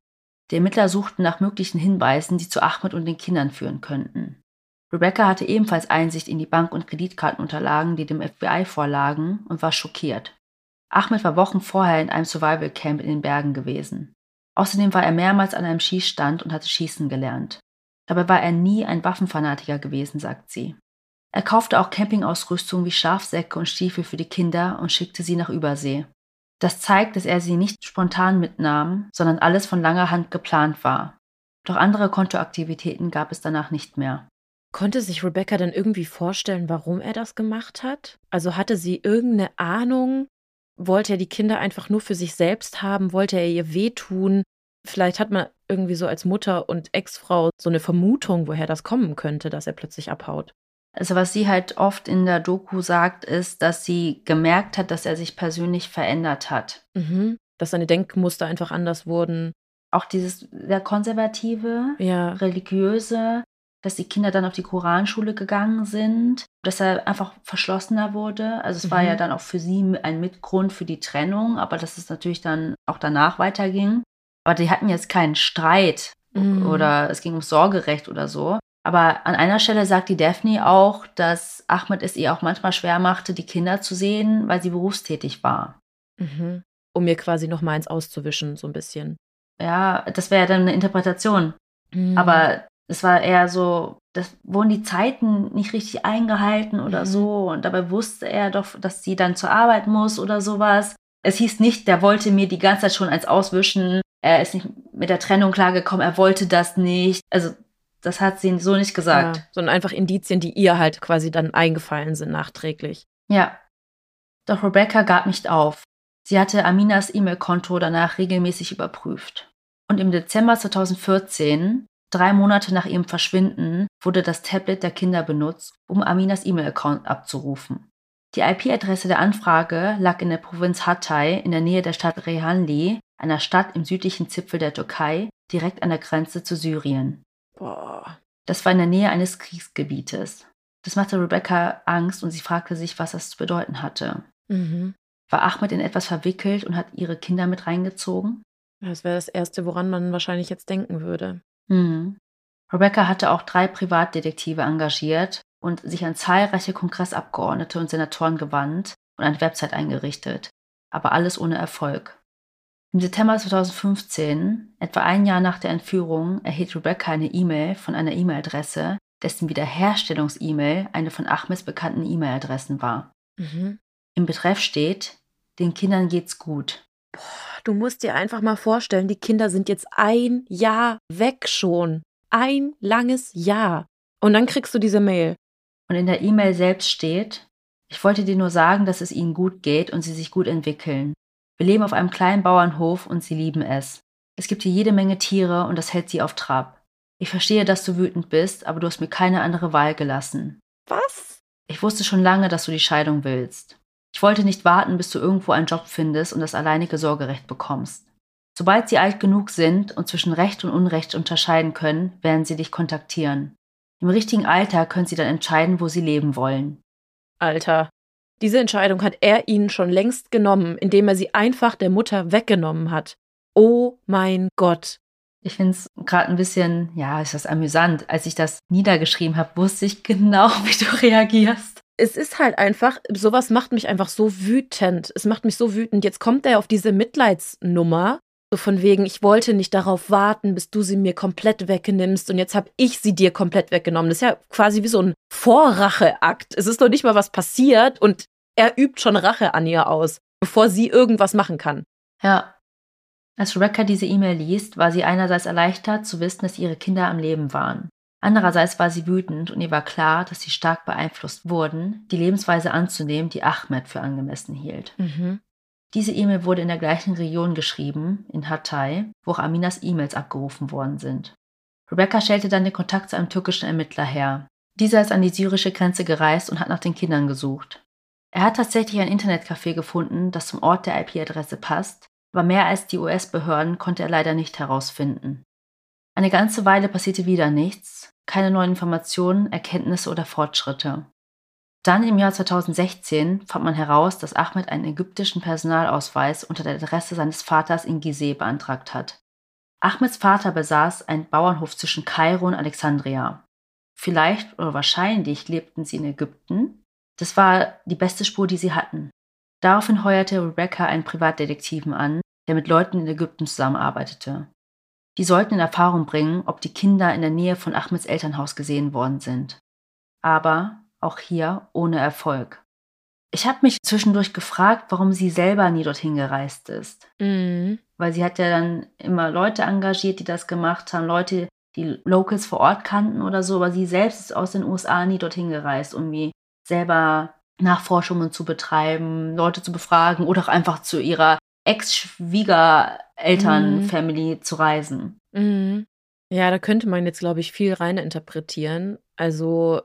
Die Ermittler suchten nach möglichen Hinweisen, die zu Ahmed und den Kindern führen könnten. Rebecca hatte ebenfalls Einsicht in die Bank- und Kreditkartenunterlagen, die dem FBI vorlagen, und war schockiert. Ahmed war Wochen vorher in einem Survival Camp in den Bergen gewesen. Außerdem war er mehrmals an einem Schießstand und hatte schießen gelernt. Dabei war er nie ein Waffenfanatiker gewesen, sagt sie. Er kaufte auch Campingausrüstung wie Schafsäcke und Stiefel für die Kinder und schickte sie nach Übersee. Das zeigt, dass er sie nicht spontan mitnahm, sondern alles von langer Hand geplant war. Doch andere Kontoaktivitäten gab es danach nicht mehr. Konnte sich Rebecca dann irgendwie vorstellen, warum er das gemacht hat? Also hatte sie irgendeine Ahnung, wollte er die Kinder einfach nur für sich selbst haben, wollte er ihr wehtun. Vielleicht hat man irgendwie so als Mutter und Ex-Frau so eine Vermutung, woher das kommen könnte, dass er plötzlich abhaut. Also was sie halt oft in der Doku sagt, ist, dass sie gemerkt hat, dass er sich persönlich verändert hat. Mhm. Dass seine Denkmuster einfach anders wurden. Auch dieses sehr konservative, Ja. religiöse, dass die Kinder dann auf die Koranschule gegangen sind, dass er einfach verschlossener wurde. Also es war Mhm. ja dann auch für sie ein Mitgrund für die Trennung, aber dass es natürlich dann auch danach weiterging. Aber die hatten jetzt keinen Streit Mhm. oder es ging um Sorgerecht oder so. Aber an einer Stelle sagt die Daphne auch, dass Ahmed es ihr auch manchmal schwer machte, die Kinder zu sehen, weil sie berufstätig war. Mhm. Um mir quasi noch mal eins auszuwischen, so ein bisschen. Ja, das wäre ja dann eine Interpretation. Mhm. Aber es war eher so, das wurden die Zeiten nicht richtig eingehalten oder Mhm. so. Und dabei wusste er doch, dass sie dann zur Arbeit muss oder sowas. Es hieß nicht, der wollte mir die ganze Zeit schon eins auswischen. Er ist nicht mit der Trennung klargekommen, er wollte das nicht. Also, das hat sie so nicht gesagt. Ja, sondern einfach Indizien, die ihr halt quasi dann eingefallen sind nachträglich. Ja. Doch Rebecca gab nicht auf. Sie hatte Aminas E-Mail-Konto danach regelmäßig überprüft. Und im Dezember 2014, drei Monate nach ihrem Verschwinden, wurde das Tablet der Kinder benutzt, um Aminas E-Mail-Account abzurufen. Die IP-Adresse der Anfrage lag in der Provinz Hatay in der Nähe der Stadt Rehanli, einer Stadt im südlichen Zipfel der Türkei, direkt an der Grenze zu Syrien. Boah. Das war in der Nähe eines Kriegsgebietes. Das machte Rebecca Angst und sie fragte sich, was das zu bedeuten hatte. Mhm. War Ahmed in etwas verwickelt und hat ihre Kinder mit reingezogen? Das wäre das Erste, woran man wahrscheinlich jetzt denken würde. Mhm. Rebecca hatte auch drei Privatdetektive engagiert und sich an zahlreiche Kongressabgeordnete und Senatoren gewandt und eine Website eingerichtet. Aber alles ohne Erfolg. Im September 2015, etwa ein Jahr nach der Entführung, erhielt Rebecca eine E-Mail von einer E-Mail-Adresse, dessen Wiederherstellungs-E-Mail eine von Ahmeds bekannten E-Mail-Adressen war. Mhm. Im Betreff steht, den Kindern geht's gut. Du musst dir einfach mal vorstellen, die Kinder sind jetzt ein Jahr weg schon. Ein langes Jahr. Und dann kriegst du diese Mail. Und in der E-Mail selbst steht, ich wollte dir nur sagen, dass es ihnen gut geht und sie sich gut entwickeln. Wir leben auf einem kleinen Bauernhof und sie lieben es. Es gibt hier jede Menge Tiere und das hält sie auf Trab. Ich verstehe, dass du wütend bist, aber du hast mir keine andere Wahl gelassen. Was? Ich wusste schon lange, dass du die Scheidung willst. Ich wollte nicht warten, bis du irgendwo einen Job findest und das alleinige Sorgerecht bekommst. Sobald sie alt genug sind und zwischen Recht und Unrecht unterscheiden können, werden sie dich kontaktieren. Im richtigen Alter können sie dann entscheiden, wo sie leben wollen. Alter. Diese Entscheidung hat er ihnen schon längst genommen, indem er sie einfach der Mutter weggenommen hat. Oh mein Gott. Ich finde es gerade ein bisschen, ja, ist das amüsant. Als ich das niedergeschrieben habe, wusste ich genau, wie du reagierst. Es ist halt einfach, sowas macht mich einfach so wütend. Es macht mich so wütend. Jetzt kommt er auf diese Mitleidsnummer. So von wegen, ich wollte nicht darauf warten, bis du sie mir komplett wegnimmst und jetzt habe ich sie dir komplett weggenommen. Das ist ja quasi wie so ein Vorracheakt. Es ist noch nicht mal was passiert und er übt schon Rache an ihr aus, bevor sie irgendwas machen kann. Ja. Als Rebecca diese E-Mail liest, war sie einerseits erleichtert zu wissen, dass ihre Kinder am Leben waren. Andererseits war sie wütend und ihr war klar, dass sie stark beeinflusst wurden, die Lebensweise anzunehmen, die Ahmed für angemessen hielt. Mhm. Diese E-Mail wurde in der gleichen Region geschrieben, in Hatay, wo auch Aminas E-Mails abgerufen worden sind. Rebecca stellte dann den Kontakt zu einem türkischen Ermittler her. Dieser ist an die syrische Grenze gereist und hat nach den Kindern gesucht. Er hat tatsächlich ein Internetcafé gefunden, das zum Ort der IP-Adresse passt, aber mehr als die US-Behörden konnte er leider nicht herausfinden. Eine ganze Weile passierte wieder nichts, keine neuen Informationen, Erkenntnisse oder Fortschritte. Dann im Jahr 2016 fand man heraus, dass Ahmed einen ägyptischen Personalausweis unter der Adresse seines Vaters in Gizeh beantragt hat. Ahmeds Vater besaß einen Bauernhof zwischen Kairo und Alexandria. Vielleicht oder wahrscheinlich lebten sie in Ägypten. Das war die beste Spur, die sie hatten. Daraufhin heuerte Rebecca einen Privatdetektiven an, der mit Leuten in Ägypten zusammenarbeitete. Die sollten in Erfahrung bringen, ob die Kinder in der Nähe von Ahmeds Elternhaus gesehen worden sind. Aber auch hier ohne Erfolg. Ich habe mich zwischendurch gefragt, warum sie selber nie dorthin gereist ist. Mhm. Weil sie hat ja dann immer Leute engagiert, die das gemacht haben, Leute, die Locals vor Ort kannten oder so, aber sie selbst ist aus den USA nie dorthin gereist, um wie selber Nachforschungen zu betreiben, Leute zu befragen oder auch einfach zu ihrer Ex-Schwiegereltern-Family mhm. zu reisen. Mhm. Ja, da könnte man jetzt, glaube ich, viel rein interpretieren. Also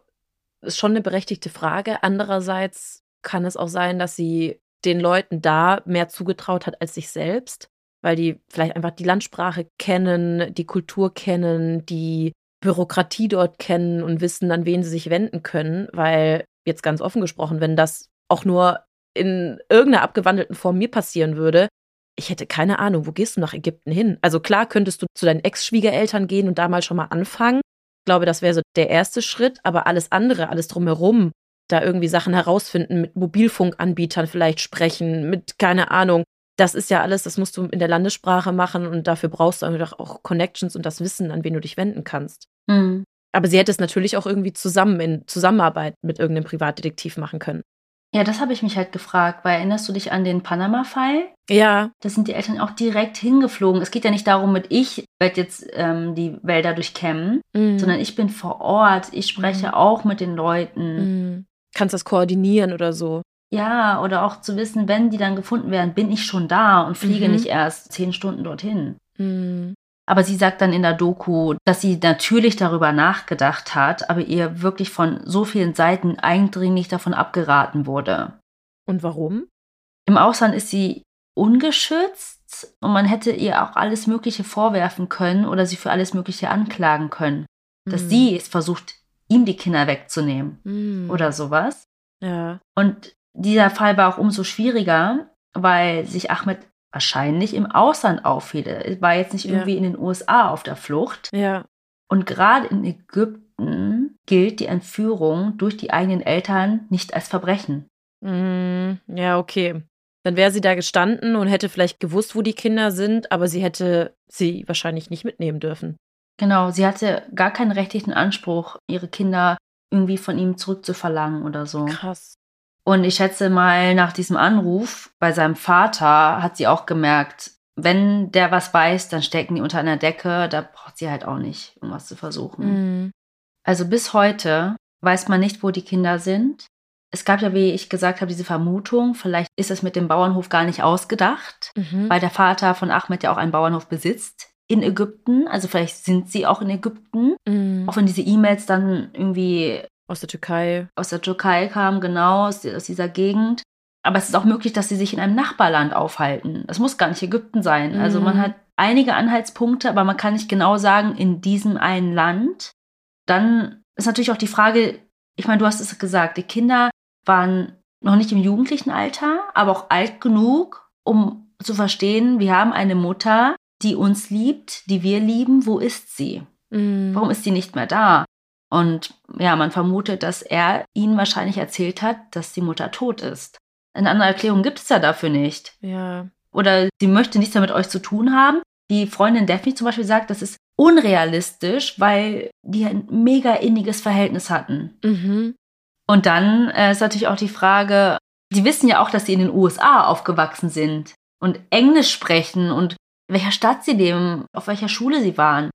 ist schon eine berechtigte Frage. Andererseits kann es auch sein, dass sie den Leuten da mehr zugetraut hat als sich selbst, weil die vielleicht einfach die Landsprache kennen, die Kultur kennen, die Bürokratie dort kennen und wissen, an wen sie sich wenden können, weil jetzt ganz offen gesprochen, wenn das auch nur in irgendeiner abgewandelten Form mir passieren würde, ich hätte keine Ahnung, wo gehst du nach Ägypten hin? Also klar könntest du zu deinen Ex-Schwiegereltern gehen und da mal schon mal anfangen. Ich glaube, das wäre so der erste Schritt, aber alles andere, alles drumherum, da irgendwie Sachen herausfinden, mit Mobilfunkanbietern vielleicht sprechen, mit keine Ahnung. Das ist ja alles, das musst du in der Landessprache machen und dafür brauchst du einfach auch Connections und das Wissen, an wen du dich wenden kannst. Mhm. Aber sie hätte es natürlich auch irgendwie zusammen in Zusammenarbeit mit irgendeinem Privatdetektiv machen können. Ja, das habe ich mich halt gefragt, weil erinnerst du dich an den Panama-Fall? Ja. Da sind die Eltern auch direkt hingeflogen. Es geht ja nicht darum, mit ich werde jetzt ähm, die Wälder durchkämmen, mhm. sondern ich bin vor Ort. Ich spreche mhm. auch mit den Leuten. Mhm. Kannst das koordinieren oder so? Ja, oder auch zu wissen, wenn die dann gefunden werden, bin ich schon da und fliege mhm. nicht erst zehn Stunden dorthin. Aber sie sagt dann in der Doku, dass sie natürlich darüber nachgedacht hat, aber ihr wirklich von so vielen Seiten eindringlich davon abgeraten wurde. Und warum? Im Ausland ist sie ungeschützt und man hätte ihr auch alles Mögliche vorwerfen können oder sie für alles Mögliche anklagen können. Dass mhm. sie es versucht, ihm die Kinder wegzunehmen mhm. oder sowas. Ja. Und dieser Fall war auch umso schwieriger, weil sich Ahmed wahrscheinlich im Ausland aufhielt. Er war jetzt nicht ja. irgendwie in den USA auf der Flucht. Ja. Und gerade in Ägypten gilt die Entführung durch die eigenen Eltern nicht als Verbrechen. Mm, ja, okay. Dann wäre sie da gestanden und hätte vielleicht gewusst, wo die Kinder sind, aber sie hätte sie wahrscheinlich nicht mitnehmen dürfen. Genau, sie hatte gar keinen rechtlichen Anspruch, ihre Kinder irgendwie von ihm zurückzuverlangen oder so. Krass. Und ich schätze mal, nach diesem Anruf bei seinem Vater hat sie auch gemerkt, wenn der was weiß, dann stecken die unter einer Decke. Da braucht sie halt auch nicht, um was zu versuchen. Mhm. Also bis heute weiß man nicht, wo die Kinder sind. Es gab ja, wie ich gesagt habe, diese Vermutung, vielleicht ist es mit dem Bauernhof gar nicht ausgedacht, mhm. weil der Vater von Ahmed ja auch einen Bauernhof besitzt in Ägypten. Also vielleicht sind sie auch in Ägypten. Mhm. Auch wenn diese E-Mails dann irgendwie aus der Türkei. Aus der Türkei kam, genau, aus, aus dieser Gegend. Aber es ist auch möglich, dass sie sich in einem Nachbarland aufhalten. Es muss gar nicht Ägypten sein. Mhm. Also man hat einige Anhaltspunkte, aber man kann nicht genau sagen, in diesem einen Land. Dann ist natürlich auch die Frage, ich meine, du hast es gesagt, die Kinder waren noch nicht im jugendlichen Alter, aber auch alt genug, um zu verstehen, wir haben eine Mutter, die uns liebt, die wir lieben. Wo ist sie? Mhm. Warum ist sie nicht mehr da? Und ja, man vermutet, dass er ihnen wahrscheinlich erzählt hat, dass die Mutter tot ist. Eine andere Erklärung gibt es ja dafür nicht. Ja. Oder sie möchte nichts mehr mit euch zu tun haben. Die Freundin Daphne zum Beispiel sagt, das ist unrealistisch, weil die ein mega inniges Verhältnis hatten. Mhm. Und dann äh, ist natürlich auch die Frage, die wissen ja auch, dass sie in den USA aufgewachsen sind und Englisch sprechen und in welcher Stadt sie leben, auf welcher Schule sie waren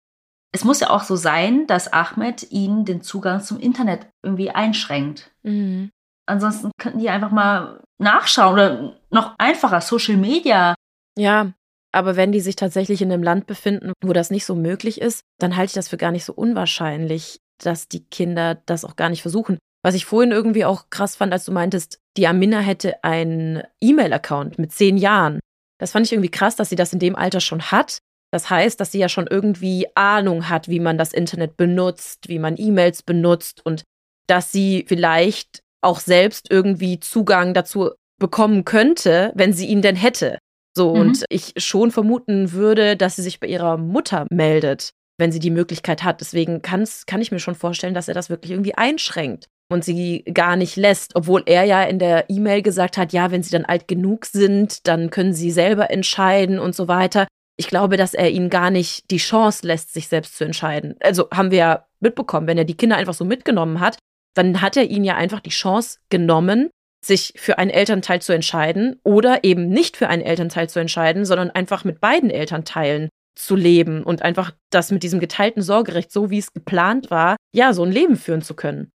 es muss ja auch so sein, dass Ahmed ihnen den Zugang zum Internet irgendwie einschränkt. Mhm. Ansonsten könnten die einfach mal nachschauen oder noch einfacher Social Media. Ja, aber wenn die sich tatsächlich in einem Land befinden, wo das nicht so möglich ist, dann halte ich das für gar nicht so unwahrscheinlich, dass die Kinder das auch gar nicht versuchen. Was ich vorhin irgendwie auch krass fand, als du meintest, die Amina hätte einen E-Mail-Account mit zehn Jahren. Das fand ich irgendwie krass, dass sie das in dem Alter schon hat das heißt, dass sie ja schon irgendwie Ahnung hat, wie man das Internet benutzt, wie man E-Mails benutzt und dass sie vielleicht auch selbst irgendwie Zugang dazu bekommen könnte, wenn sie ihn denn hätte. So, mhm. und ich schon vermuten würde, dass sie sich bei ihrer Mutter meldet, wenn sie die Möglichkeit hat. Deswegen kann's, kann ich mir schon vorstellen, dass er das wirklich irgendwie einschränkt und sie gar nicht lässt, obwohl er ja in der E-Mail gesagt hat, ja, wenn sie dann alt genug sind, dann können sie selber entscheiden und so weiter ich glaube, dass er ihnen gar nicht die Chance lässt, sich selbst zu entscheiden. Also haben wir ja mitbekommen, wenn er die Kinder einfach so mitgenommen hat, dann hat er ihnen ja einfach die Chance genommen, sich für einen Elternteil zu entscheiden oder eben nicht für einen Elternteil zu entscheiden, sondern einfach mit beiden Elternteilen zu leben und einfach das mit diesem geteilten Sorgerecht, so wie es geplant war, ja, so ein Leben führen zu können.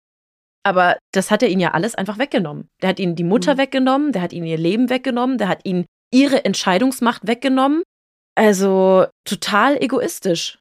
Aber das hat er ihnen ja alles einfach weggenommen. Der hat ihnen die Mutter mhm. weggenommen, der hat ihnen ihr Leben weggenommen, der hat ihnen ihre Entscheidungsmacht weggenommen. Also total egoistisch.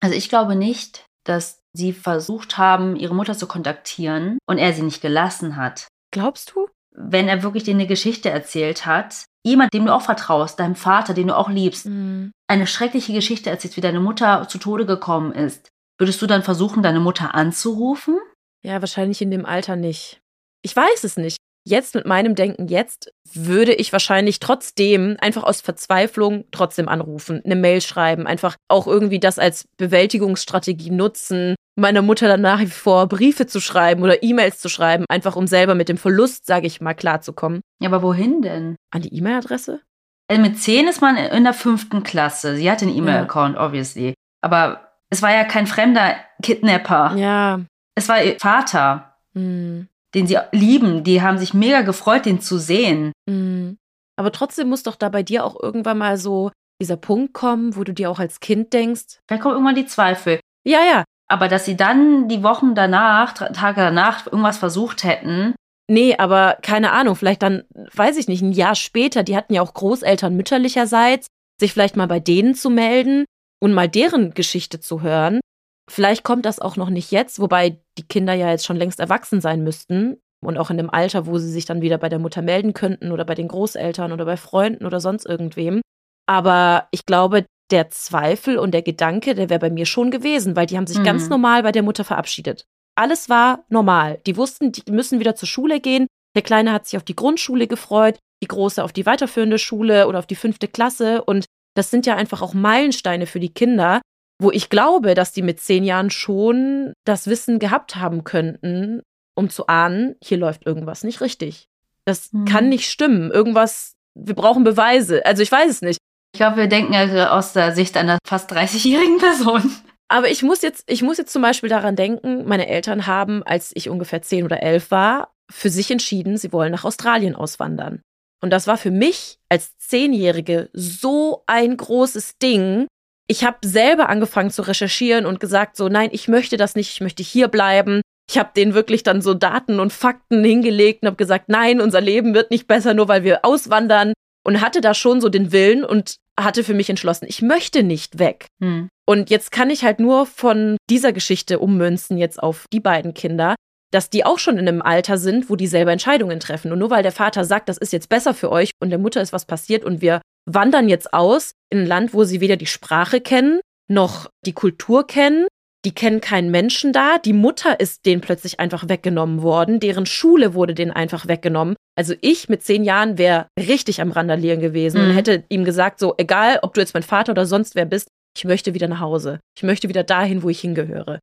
Also ich glaube nicht, dass sie versucht haben, ihre Mutter zu kontaktieren und er sie nicht gelassen hat. Glaubst du? Wenn er wirklich dir eine Geschichte erzählt hat, jemand, dem du auch vertraust, deinem Vater, den du auch liebst, mhm. eine schreckliche Geschichte erzählt, wie deine Mutter zu Tode gekommen ist, würdest du dann versuchen, deine Mutter anzurufen? Ja, wahrscheinlich in dem Alter nicht. Ich weiß es nicht jetzt mit meinem Denken jetzt würde ich wahrscheinlich trotzdem einfach aus Verzweiflung trotzdem anrufen, eine Mail schreiben, einfach auch irgendwie das als Bewältigungsstrategie nutzen, meiner Mutter dann nach wie vor Briefe zu schreiben oder E-Mails zu schreiben, einfach um selber mit dem Verlust, sage ich mal, klarzukommen. Ja, aber wohin denn? An die E-Mail-Adresse? Also mit zehn ist man in der fünften Klasse. Sie hatte einen E-Mail-Account, ja. obviously. Aber es war ja kein fremder Kidnapper. Ja. Es war ihr Vater. Mhm den sie lieben. Die haben sich mega gefreut, den zu sehen. Mhm. Aber trotzdem muss doch da bei dir auch irgendwann mal so dieser Punkt kommen, wo du dir auch als Kind denkst. Da kommen irgendwann die Zweifel. Ja, ja. Aber dass sie dann die Wochen danach, Tage danach irgendwas versucht hätten. Nee, aber keine Ahnung, vielleicht dann, weiß ich nicht, ein Jahr später, die hatten ja auch Großeltern mütterlicherseits, sich vielleicht mal bei denen zu melden und mal deren Geschichte zu hören. Vielleicht kommt das auch noch nicht jetzt, wobei die Kinder ja jetzt schon längst erwachsen sein müssten und auch in dem Alter, wo sie sich dann wieder bei der Mutter melden könnten oder bei den Großeltern oder bei Freunden oder sonst irgendwem. Aber ich glaube, der Zweifel und der Gedanke, der wäre bei mir schon gewesen, weil die haben sich mhm. ganz normal bei der Mutter verabschiedet. Alles war normal. Die wussten, die müssen wieder zur Schule gehen. Der Kleine hat sich auf die Grundschule gefreut, die Große auf die weiterführende Schule oder auf die fünfte Klasse. Und das sind ja einfach auch Meilensteine für die Kinder, wo ich glaube, dass die mit zehn Jahren schon das Wissen gehabt haben könnten, um zu ahnen, hier läuft irgendwas nicht richtig. Das mhm. kann nicht stimmen. Irgendwas, wir brauchen Beweise. Also ich weiß es nicht. Ich glaube, wir denken also aus der Sicht einer fast 30-jährigen Person. Aber ich muss jetzt, ich muss jetzt zum Beispiel daran denken, meine Eltern haben, als ich ungefähr zehn oder elf war, für sich entschieden, sie wollen nach Australien auswandern. Und das war für mich als Zehnjährige so ein großes Ding, ich habe selber angefangen zu recherchieren und gesagt, so nein, ich möchte das nicht, ich möchte hier bleiben. Ich habe denen wirklich dann so Daten und Fakten hingelegt und habe gesagt, nein, unser Leben wird nicht besser, nur weil wir auswandern. Und hatte da schon so den Willen und hatte für mich entschlossen, ich möchte nicht weg. Hm. Und jetzt kann ich halt nur von dieser Geschichte ummünzen jetzt auf die beiden Kinder, dass die auch schon in einem Alter sind, wo die selber Entscheidungen treffen. Und nur weil der Vater sagt, das ist jetzt besser für euch und der Mutter ist was passiert und wir wandern jetzt aus in ein Land, wo sie weder die Sprache kennen, noch die Kultur kennen. Die kennen keinen Menschen da. Die Mutter ist denen plötzlich einfach weggenommen worden. Deren Schule wurde denen einfach weggenommen. Also ich mit zehn Jahren wäre richtig am Randalieren gewesen mhm. und hätte ihm gesagt, so egal, ob du jetzt mein Vater oder sonst wer bist, ich möchte wieder nach Hause. Ich möchte wieder dahin, wo ich hingehöre.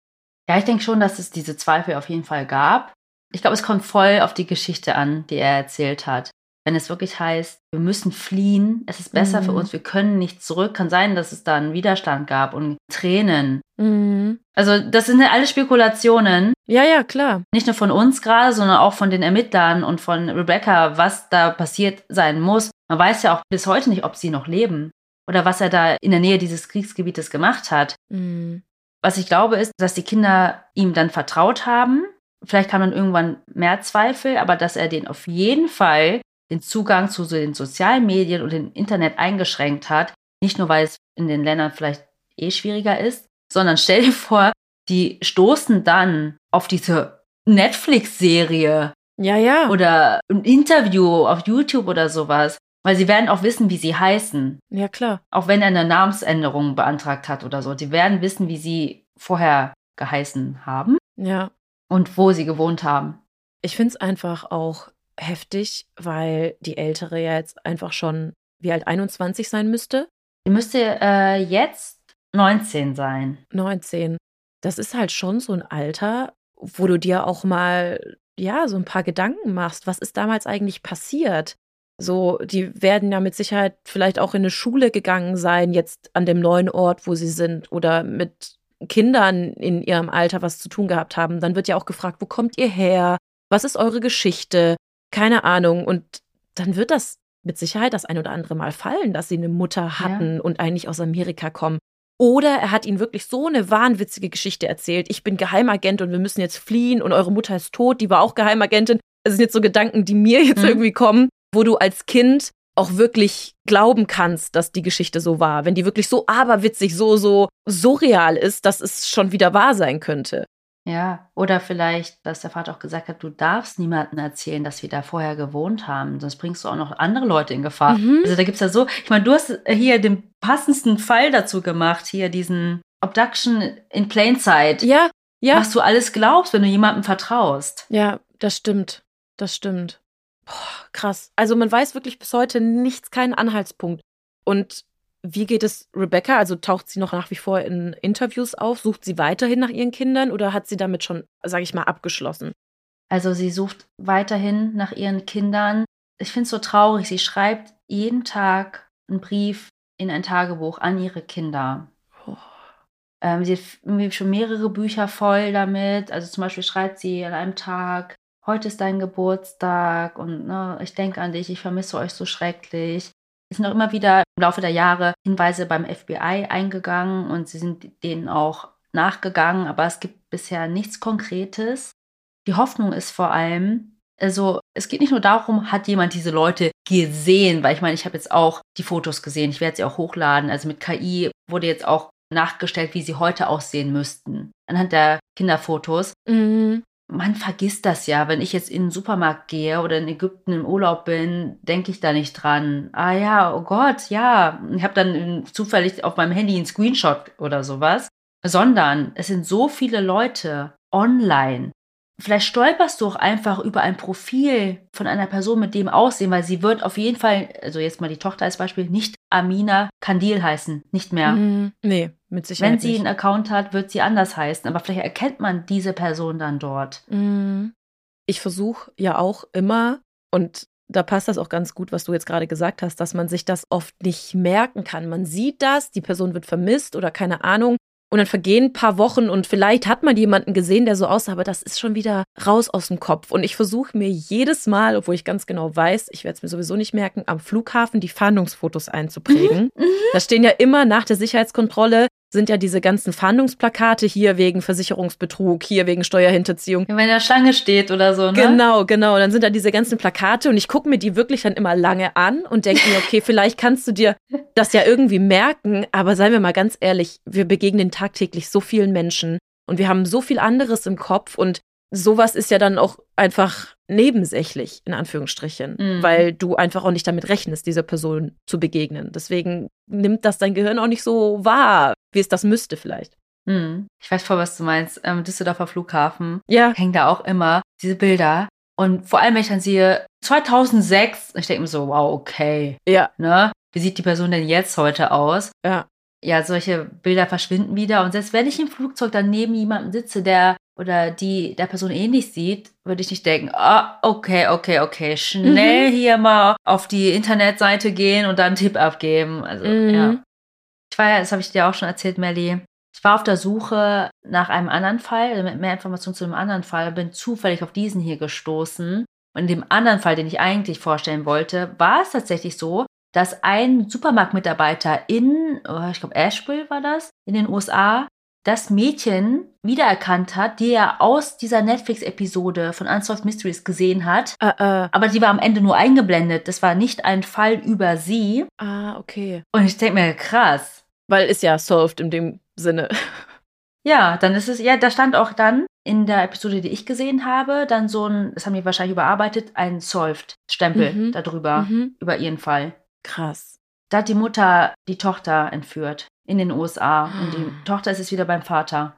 Ja, ich denke schon, dass es diese Zweifel auf jeden Fall gab. Ich glaube, es kommt voll auf die Geschichte an, die er erzählt hat. Wenn es wirklich heißt, wir müssen fliehen, es ist besser mhm. für uns, wir können nicht zurück, kann sein, dass es da einen Widerstand gab und Tränen. Mhm. Also das sind ja alle Spekulationen. Ja, ja, klar. Nicht nur von uns gerade, sondern auch von den Ermittlern und von Rebecca, was da passiert sein muss. Man weiß ja auch bis heute nicht, ob sie noch leben oder was er da in der Nähe dieses Kriegsgebietes gemacht hat. Mhm. Was ich glaube, ist, dass die Kinder ihm dann vertraut haben. Vielleicht kam dann irgendwann mehr Zweifel, aber dass er den auf jeden Fall den Zugang zu den sozialen Medien und dem Internet eingeschränkt hat. Nicht nur, weil es in den Ländern vielleicht eh schwieriger ist, sondern stell dir vor, die stoßen dann auf diese Netflix-Serie. Ja, ja. Oder ein Interview auf YouTube oder sowas. Weil sie werden auch wissen, wie sie heißen. Ja, klar. Auch wenn er eine Namensänderung beantragt hat oder so. Die werden wissen, wie sie vorher geheißen haben. Ja. Und wo sie gewohnt haben. Ich finde es einfach auch heftig, weil die Ältere ja jetzt einfach schon wie alt 21 sein müsste. Die müsste äh, jetzt 19 sein. 19. Das ist halt schon so ein Alter, wo du dir auch mal ja so ein paar Gedanken machst. Was ist damals eigentlich passiert? So, die werden ja mit Sicherheit vielleicht auch in eine Schule gegangen sein, jetzt an dem neuen Ort, wo sie sind, oder mit Kindern in ihrem Alter was zu tun gehabt haben. Dann wird ja auch gefragt, wo kommt ihr her? Was ist eure Geschichte? Keine Ahnung. Und dann wird das mit Sicherheit das ein oder andere Mal fallen, dass sie eine Mutter hatten ja. und eigentlich aus Amerika kommen. Oder er hat ihnen wirklich so eine wahnwitzige Geschichte erzählt. Ich bin Geheimagent und wir müssen jetzt fliehen und eure Mutter ist tot, die war auch Geheimagentin. Das sind jetzt so Gedanken, die mir jetzt mhm. irgendwie kommen, wo du als Kind auch wirklich glauben kannst, dass die Geschichte so war. Wenn die wirklich so aberwitzig, so, so surreal ist, dass es schon wieder wahr sein könnte. Ja, oder vielleicht, dass der Vater auch gesagt hat, du darfst niemandem erzählen, dass wir da vorher gewohnt haben, sonst bringst du auch noch andere Leute in Gefahr. Mhm. Also da gibt es ja so, ich meine, du hast hier den passendsten Fall dazu gemacht, hier diesen Abduction in Plain Sight. Ja, ja. Was du alles glaubst, wenn du jemandem vertraust. Ja, das stimmt. Das stimmt. Boah, krass. Also man weiß wirklich bis heute nichts, keinen Anhaltspunkt. Und wie geht es Rebecca? Also taucht sie noch nach wie vor in Interviews auf? Sucht sie weiterhin nach ihren Kindern oder hat sie damit schon, sage ich mal, abgeschlossen? Also sie sucht weiterhin nach ihren Kindern. Ich finde es so traurig. Sie schreibt jeden Tag einen Brief in ein Tagebuch an ihre Kinder. Oh. Ähm, sie hat schon mehrere Bücher voll damit. Also zum Beispiel schreibt sie an einem Tag, heute ist dein Geburtstag und ne, ich denke an dich, ich vermisse euch so schrecklich. Es sind auch immer wieder im Laufe der Jahre Hinweise beim FBI eingegangen und sie sind denen auch nachgegangen, aber es gibt bisher nichts Konkretes. Die Hoffnung ist vor allem, also es geht nicht nur darum, hat jemand diese Leute gesehen, weil ich meine, ich habe jetzt auch die Fotos gesehen, ich werde sie auch hochladen. Also mit KI wurde jetzt auch nachgestellt, wie sie heute aussehen müssten, anhand der Kinderfotos. Mhm man vergisst das ja. Wenn ich jetzt in den Supermarkt gehe oder in Ägypten im Urlaub bin, denke ich da nicht dran. Ah ja, oh Gott, ja. Ich habe dann zufällig auf meinem Handy einen Screenshot oder sowas. Sondern es sind so viele Leute online, Vielleicht stolperst du auch einfach über ein Profil von einer Person mit dem Aussehen, weil sie wird auf jeden Fall, also jetzt mal die Tochter als Beispiel, nicht Amina Kandil heißen. Nicht mehr. Mhm. Nee, mit Sicherheit. Wenn sie nicht. einen Account hat, wird sie anders heißen. Aber vielleicht erkennt man diese Person dann dort. Mhm. Ich versuche ja auch immer, und da passt das auch ganz gut, was du jetzt gerade gesagt hast, dass man sich das oft nicht merken kann. Man sieht das, die Person wird vermisst oder keine Ahnung. Und dann vergehen ein paar Wochen und vielleicht hat man jemanden gesehen, der so aussah, aber das ist schon wieder raus aus dem Kopf. Und ich versuche mir jedes Mal, obwohl ich ganz genau weiß, ich werde es mir sowieso nicht merken, am Flughafen die Fahndungsfotos einzuprägen. Mhm. Da stehen ja immer nach der Sicherheitskontrolle sind ja diese ganzen Fahndungsplakate hier wegen Versicherungsbetrug, hier wegen Steuerhinterziehung. Wenn der Schlange steht oder so, ne? Genau, genau. Dann sind da diese ganzen Plakate und ich gucke mir die wirklich dann immer lange an und denke mir, okay, vielleicht kannst du dir das ja irgendwie merken, aber seien wir mal ganz ehrlich, wir begegnen tagtäglich so vielen Menschen und wir haben so viel anderes im Kopf und sowas ist ja dann auch einfach nebensächlich, in Anführungsstrichen, mhm. weil du einfach auch nicht damit rechnest, dieser Person zu begegnen. Deswegen nimmt das dein Gehirn auch nicht so wahr, wie es das müsste vielleicht. Mhm. Ich weiß voll, was du meinst. Ähm, Düsseldorfer Flughafen ja. hängen da auch immer diese Bilder. Und vor allem, wenn ich dann sehe, 2006, ich denke mir so, wow, okay. Ja. Ne? Wie sieht die Person denn jetzt heute aus? Ja. Ja, solche Bilder verschwinden wieder. Und selbst wenn ich im Flugzeug dann neben jemandem sitze, der oder die der Person ähnlich sieht, würde ich nicht denken, ah, okay, okay, okay, schnell mhm. hier mal auf die Internetseite gehen und dann einen Tipp abgeben. Also, mhm. ja. Ich war ja, das habe ich dir auch schon erzählt, Melly. Ich war auf der Suche nach einem anderen Fall, also mit mehr Informationen zu einem anderen Fall, bin zufällig auf diesen hier gestoßen. Und in dem anderen Fall, den ich eigentlich vorstellen wollte, war es tatsächlich so, dass ein Supermarktmitarbeiter in, oh, ich glaube Asheville war das, in den USA, das Mädchen wiedererkannt hat, die er aus dieser Netflix-Episode von Unsolved Mysteries gesehen hat. Uh, uh. Aber die war am Ende nur eingeblendet. Das war nicht ein Fall über sie. Ah, okay. Und ich denke mir, krass. Weil ist ja solved in dem Sinne. Ja, dann ist es, ja, da stand auch dann in der Episode, die ich gesehen habe, dann so ein, das haben die wahrscheinlich überarbeitet, ein Solved-Stempel mhm. darüber, mhm. über ihren Fall. Krass. Da hat die Mutter die Tochter entführt in den USA und die ah. Tochter ist jetzt wieder beim Vater.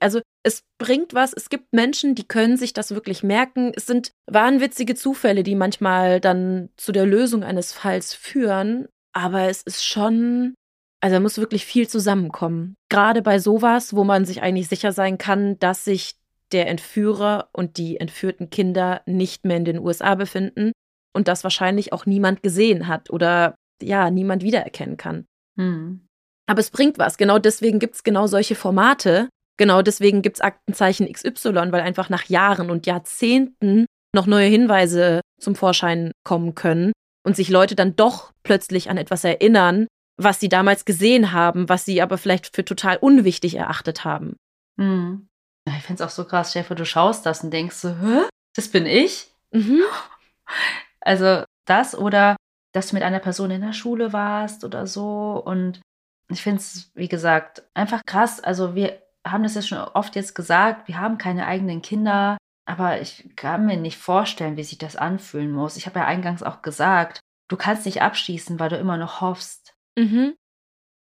Also es bringt was. Es gibt Menschen, die können sich das wirklich merken. Es sind wahnwitzige Zufälle, die manchmal dann zu der Lösung eines Falls führen. Aber es ist schon, also da muss wirklich viel zusammenkommen. Gerade bei sowas, wo man sich eigentlich sicher sein kann, dass sich der Entführer und die entführten Kinder nicht mehr in den USA befinden und das wahrscheinlich auch niemand gesehen hat oder ja, niemand wiedererkennen kann. Hm. Aber es bringt was. Genau deswegen gibt es genau solche Formate. Genau deswegen gibt es Aktenzeichen XY, weil einfach nach Jahren und Jahrzehnten noch neue Hinweise zum Vorschein kommen können und sich Leute dann doch plötzlich an etwas erinnern, was sie damals gesehen haben, was sie aber vielleicht für total unwichtig erachtet haben. Mhm. Ich finde es auch so krass, Stefan, du schaust das und denkst so, Hä? das bin ich? Mhm. Also das oder dass du mit einer Person in der Schule warst oder so. Und ich finde es, wie gesagt, einfach krass. Also wir haben das ja schon oft jetzt gesagt, wir haben keine eigenen Kinder, aber ich kann mir nicht vorstellen, wie sich das anfühlen muss. Ich habe ja eingangs auch gesagt, du kannst nicht abschließen, weil du immer noch hoffst. Mhm.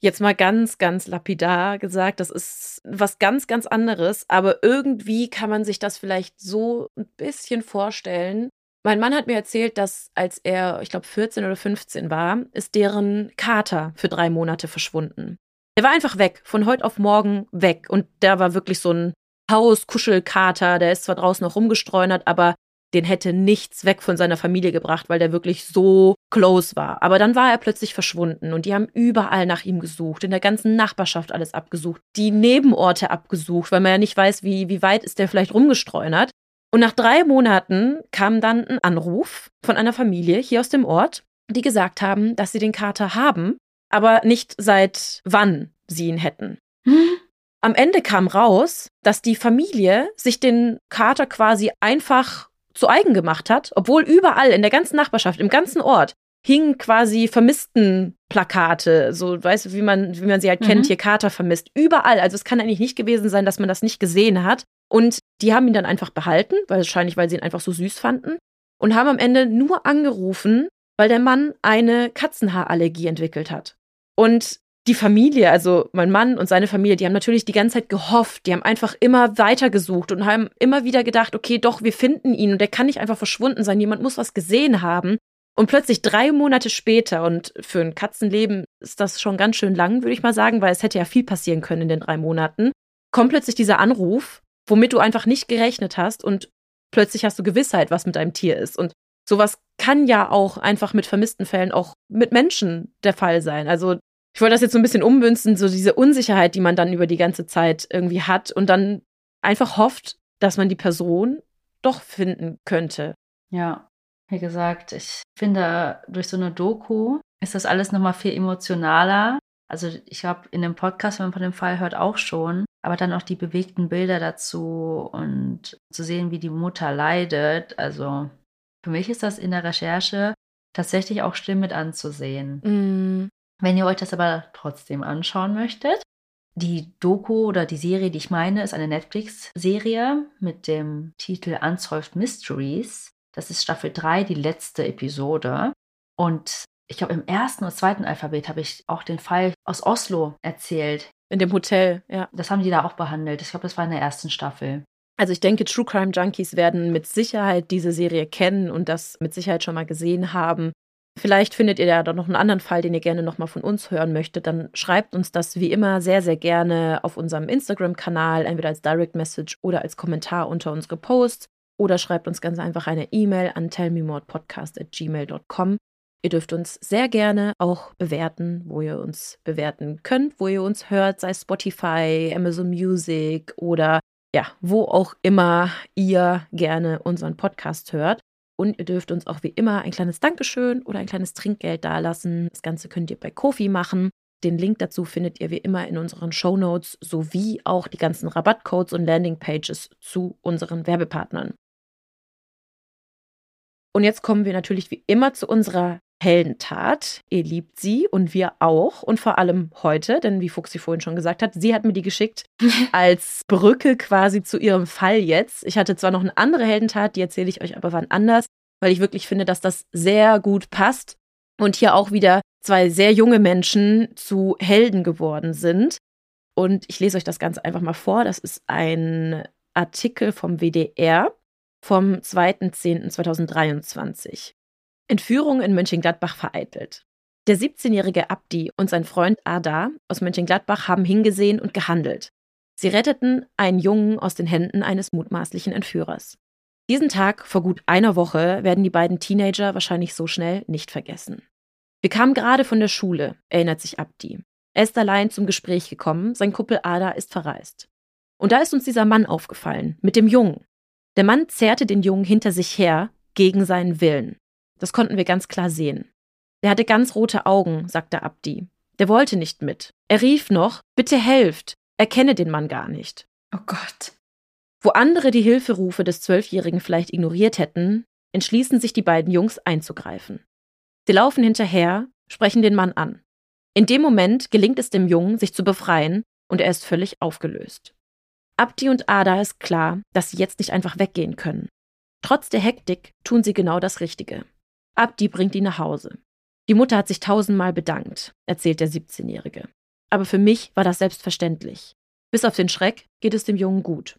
Jetzt mal ganz, ganz lapidar gesagt, das ist was ganz, ganz anderes, aber irgendwie kann man sich das vielleicht so ein bisschen vorstellen, mein Mann hat mir erzählt, dass als er, ich glaube, 14 oder 15 war, ist deren Kater für drei Monate verschwunden. Er war einfach weg, von heute auf morgen weg. Und der war wirklich so ein Haus-Kuschelkater, der ist zwar draußen noch rumgestreunert, aber den hätte nichts weg von seiner Familie gebracht, weil der wirklich so close war. Aber dann war er plötzlich verschwunden und die haben überall nach ihm gesucht, in der ganzen Nachbarschaft alles abgesucht, die Nebenorte abgesucht, weil man ja nicht weiß, wie, wie weit ist der vielleicht rumgestreunert. Und nach drei Monaten kam dann ein Anruf von einer Familie hier aus dem Ort, die gesagt haben, dass sie den Kater haben, aber nicht seit wann sie ihn hätten. Hm? Am Ende kam raus, dass die Familie sich den Kater quasi einfach zu eigen gemacht hat, obwohl überall in der ganzen Nachbarschaft, im ganzen Ort, hingen quasi vermissten Plakate, so weißt du, wie man, wie man sie halt mhm. kennt, hier Kater vermisst. Überall. Also es kann eigentlich nicht gewesen sein, dass man das nicht gesehen hat. Und die haben ihn dann einfach behalten, wahrscheinlich, weil sie ihn einfach so süß fanden. Und haben am Ende nur angerufen, weil der Mann eine Katzenhaarallergie entwickelt hat. Und die Familie, also mein Mann und seine Familie, die haben natürlich die ganze Zeit gehofft, die haben einfach immer weitergesucht und haben immer wieder gedacht, okay, doch, wir finden ihn und der kann nicht einfach verschwunden sein, jemand muss was gesehen haben. Und plötzlich drei Monate später, und für ein Katzenleben ist das schon ganz schön lang, würde ich mal sagen, weil es hätte ja viel passieren können in den drei Monaten, kommt plötzlich dieser Anruf womit du einfach nicht gerechnet hast und plötzlich hast du Gewissheit, was mit deinem Tier ist. Und sowas kann ja auch einfach mit vermissten Fällen auch mit Menschen der Fall sein. Also ich wollte das jetzt so ein bisschen ummünzen, so diese Unsicherheit, die man dann über die ganze Zeit irgendwie hat und dann einfach hofft, dass man die Person doch finden könnte. Ja, wie gesagt, ich finde, durch so eine Doku ist das alles nochmal viel emotionaler. Also ich glaube, in dem Podcast, wenn man von dem Fall hört, auch schon, aber dann auch die bewegten Bilder dazu und zu sehen, wie die Mutter leidet. Also für mich ist das in der Recherche tatsächlich auch schlimm mit anzusehen. Mm. Wenn ihr euch das aber trotzdem anschauen möchtet, die Doku oder die Serie, die ich meine, ist eine Netflix-Serie mit dem Titel Unsolved Mysteries. Das ist Staffel 3, die letzte Episode. Und ich glaube, im ersten oder zweiten Alphabet habe ich auch den Fall aus Oslo erzählt. In dem Hotel, ja. Das haben die da auch behandelt. Ich glaube, das war in der ersten Staffel. Also ich denke, True Crime Junkies werden mit Sicherheit diese Serie kennen und das mit Sicherheit schon mal gesehen haben. Vielleicht findet ihr ja da noch einen anderen Fall, den ihr gerne nochmal von uns hören möchtet. Dann schreibt uns das wie immer sehr, sehr gerne auf unserem Instagram-Kanal, entweder als Direct Message oder als Kommentar unter unsere Posts. Oder schreibt uns ganz einfach eine E-Mail an tellmemorepodcast.gmail.com. Ihr dürft uns sehr gerne auch bewerten, wo ihr uns bewerten könnt, wo ihr uns hört, sei Spotify, Amazon Music oder ja, wo auch immer ihr gerne unseren Podcast hört. Und ihr dürft uns auch wie immer ein kleines Dankeschön oder ein kleines Trinkgeld dalassen. Das Ganze könnt ihr bei Kofi machen. Den Link dazu findet ihr wie immer in unseren Show Notes sowie auch die ganzen Rabattcodes und Landingpages zu unseren Werbepartnern. Und jetzt kommen wir natürlich wie immer zu unserer Heldentat. Ihr liebt sie und wir auch. Und vor allem heute, denn wie Fuchsi vorhin schon gesagt hat, sie hat mir die geschickt als Brücke quasi zu ihrem Fall jetzt. Ich hatte zwar noch eine andere Heldentat, die erzähle ich euch aber wann anders, weil ich wirklich finde, dass das sehr gut passt. Und hier auch wieder zwei sehr junge Menschen zu Helden geworden sind. Und ich lese euch das Ganze einfach mal vor. Das ist ein Artikel vom WDR vom 2.10.2023. Entführung in Mönchengladbach vereitelt. Der 17-jährige Abdi und sein Freund Ada aus Mönchengladbach haben hingesehen und gehandelt. Sie retteten einen Jungen aus den Händen eines mutmaßlichen Entführers. Diesen Tag vor gut einer Woche werden die beiden Teenager wahrscheinlich so schnell nicht vergessen. Wir kamen gerade von der Schule, erinnert sich Abdi. Er ist allein zum Gespräch gekommen, sein Kuppel Ada ist verreist. Und da ist uns dieser Mann aufgefallen, mit dem Jungen. Der Mann zerrte den Jungen hinter sich her, gegen seinen Willen. Das konnten wir ganz klar sehen. Der hatte ganz rote Augen, sagte Abdi. Der wollte nicht mit. Er rief noch, bitte helft, er kenne den Mann gar nicht. Oh Gott. Wo andere die Hilferufe des Zwölfjährigen vielleicht ignoriert hätten, entschließen sich die beiden Jungs einzugreifen. Sie laufen hinterher, sprechen den Mann an. In dem Moment gelingt es dem Jungen, sich zu befreien, und er ist völlig aufgelöst. Abdi und Ada ist klar, dass sie jetzt nicht einfach weggehen können. Trotz der Hektik tun sie genau das Richtige. Abdi bringt ihn nach Hause. Die Mutter hat sich tausendmal bedankt, erzählt der 17-Jährige. Aber für mich war das selbstverständlich. Bis auf den Schreck geht es dem Jungen gut.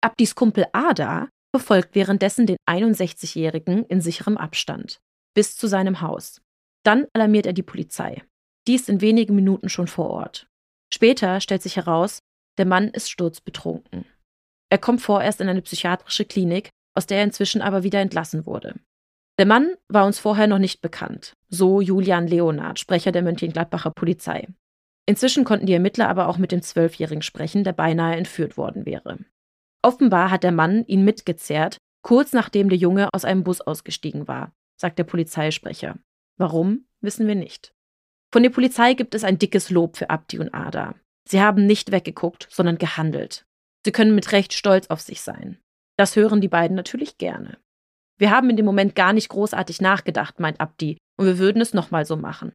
Abdis Kumpel Ada verfolgt währenddessen den 61-Jährigen in sicherem Abstand bis zu seinem Haus. Dann alarmiert er die Polizei. Die ist in wenigen Minuten schon vor Ort. Später stellt sich heraus, der Mann ist sturzbetrunken. Er kommt vorerst in eine psychiatrische Klinik, aus der er inzwischen aber wieder entlassen wurde. Der Mann war uns vorher noch nicht bekannt, so Julian Leonard, Sprecher der Mönchengladbacher Polizei. Inzwischen konnten die Ermittler aber auch mit dem Zwölfjährigen sprechen, der beinahe entführt worden wäre. Offenbar hat der Mann ihn mitgezerrt, kurz nachdem der Junge aus einem Bus ausgestiegen war, sagt der Polizeisprecher. Warum, wissen wir nicht. Von der Polizei gibt es ein dickes Lob für Abdi und Ada. Sie haben nicht weggeguckt, sondern gehandelt. Sie können mit Recht stolz auf sich sein. Das hören die beiden natürlich gerne. Wir haben in dem Moment gar nicht großartig nachgedacht, meint Abdi, und wir würden es nochmal so machen.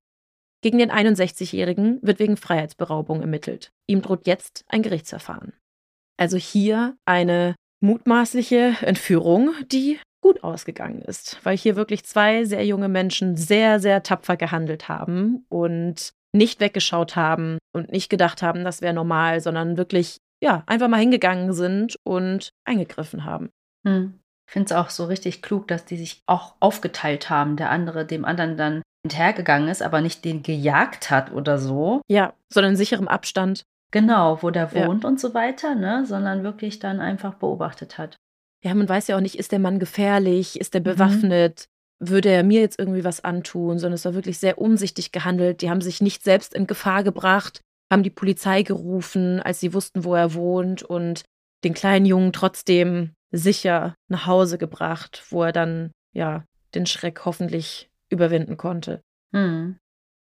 Gegen den 61-Jährigen wird wegen Freiheitsberaubung ermittelt. Ihm droht jetzt ein Gerichtsverfahren. Also hier eine mutmaßliche Entführung, die gut ausgegangen ist, weil hier wirklich zwei sehr junge Menschen sehr, sehr tapfer gehandelt haben und nicht weggeschaut haben und nicht gedacht haben, das wäre normal, sondern wirklich, ja, einfach mal hingegangen sind und eingegriffen haben. Hm. Ich finde es auch so richtig klug, dass die sich auch aufgeteilt haben. Der andere dem anderen dann hinterhergegangen ist, aber nicht den gejagt hat oder so. Ja, sondern in sicherem Abstand. Genau, wo der wohnt ja. und so weiter, ne? Sondern wirklich dann einfach beobachtet hat. Ja, man weiß ja auch nicht, ist der Mann gefährlich, ist der mhm. bewaffnet, mhm. würde er mir jetzt irgendwie was antun, sondern es war wirklich sehr umsichtig gehandelt. Die haben sich nicht selbst in Gefahr gebracht, haben die Polizei gerufen, als sie wussten, wo er wohnt und den kleinen Jungen trotzdem sicher nach Hause gebracht, wo er dann ja den Schreck hoffentlich überwinden konnte. Mhm.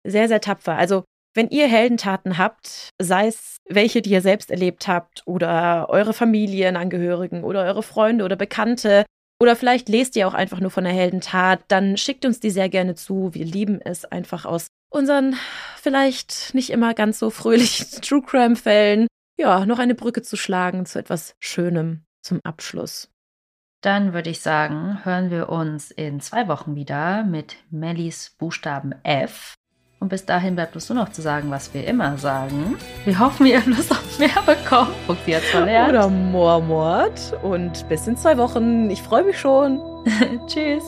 Sehr, sehr tapfer. Also wenn ihr Heldentaten habt, sei es welche, die ihr selbst erlebt habt oder eure Familienangehörigen oder eure Freunde oder Bekannte oder vielleicht lest ihr auch einfach nur von der Heldentat, dann schickt uns die sehr gerne zu. Wir lieben es einfach aus unseren vielleicht nicht immer ganz so fröhlichen True Crime Fällen, ja, noch eine Brücke zu schlagen zu etwas Schönem zum Abschluss. Dann würde ich sagen, hören wir uns in zwei Wochen wieder mit Mellies Buchstaben F. Und bis dahin bleibt uns nur noch zu sagen, was wir immer sagen. Wir hoffen, ihr habt Lust auf mehr bekommen. Sie hat's verlernt. Oder Mormort. Und bis in zwei Wochen. Ich freue mich schon. Tschüss.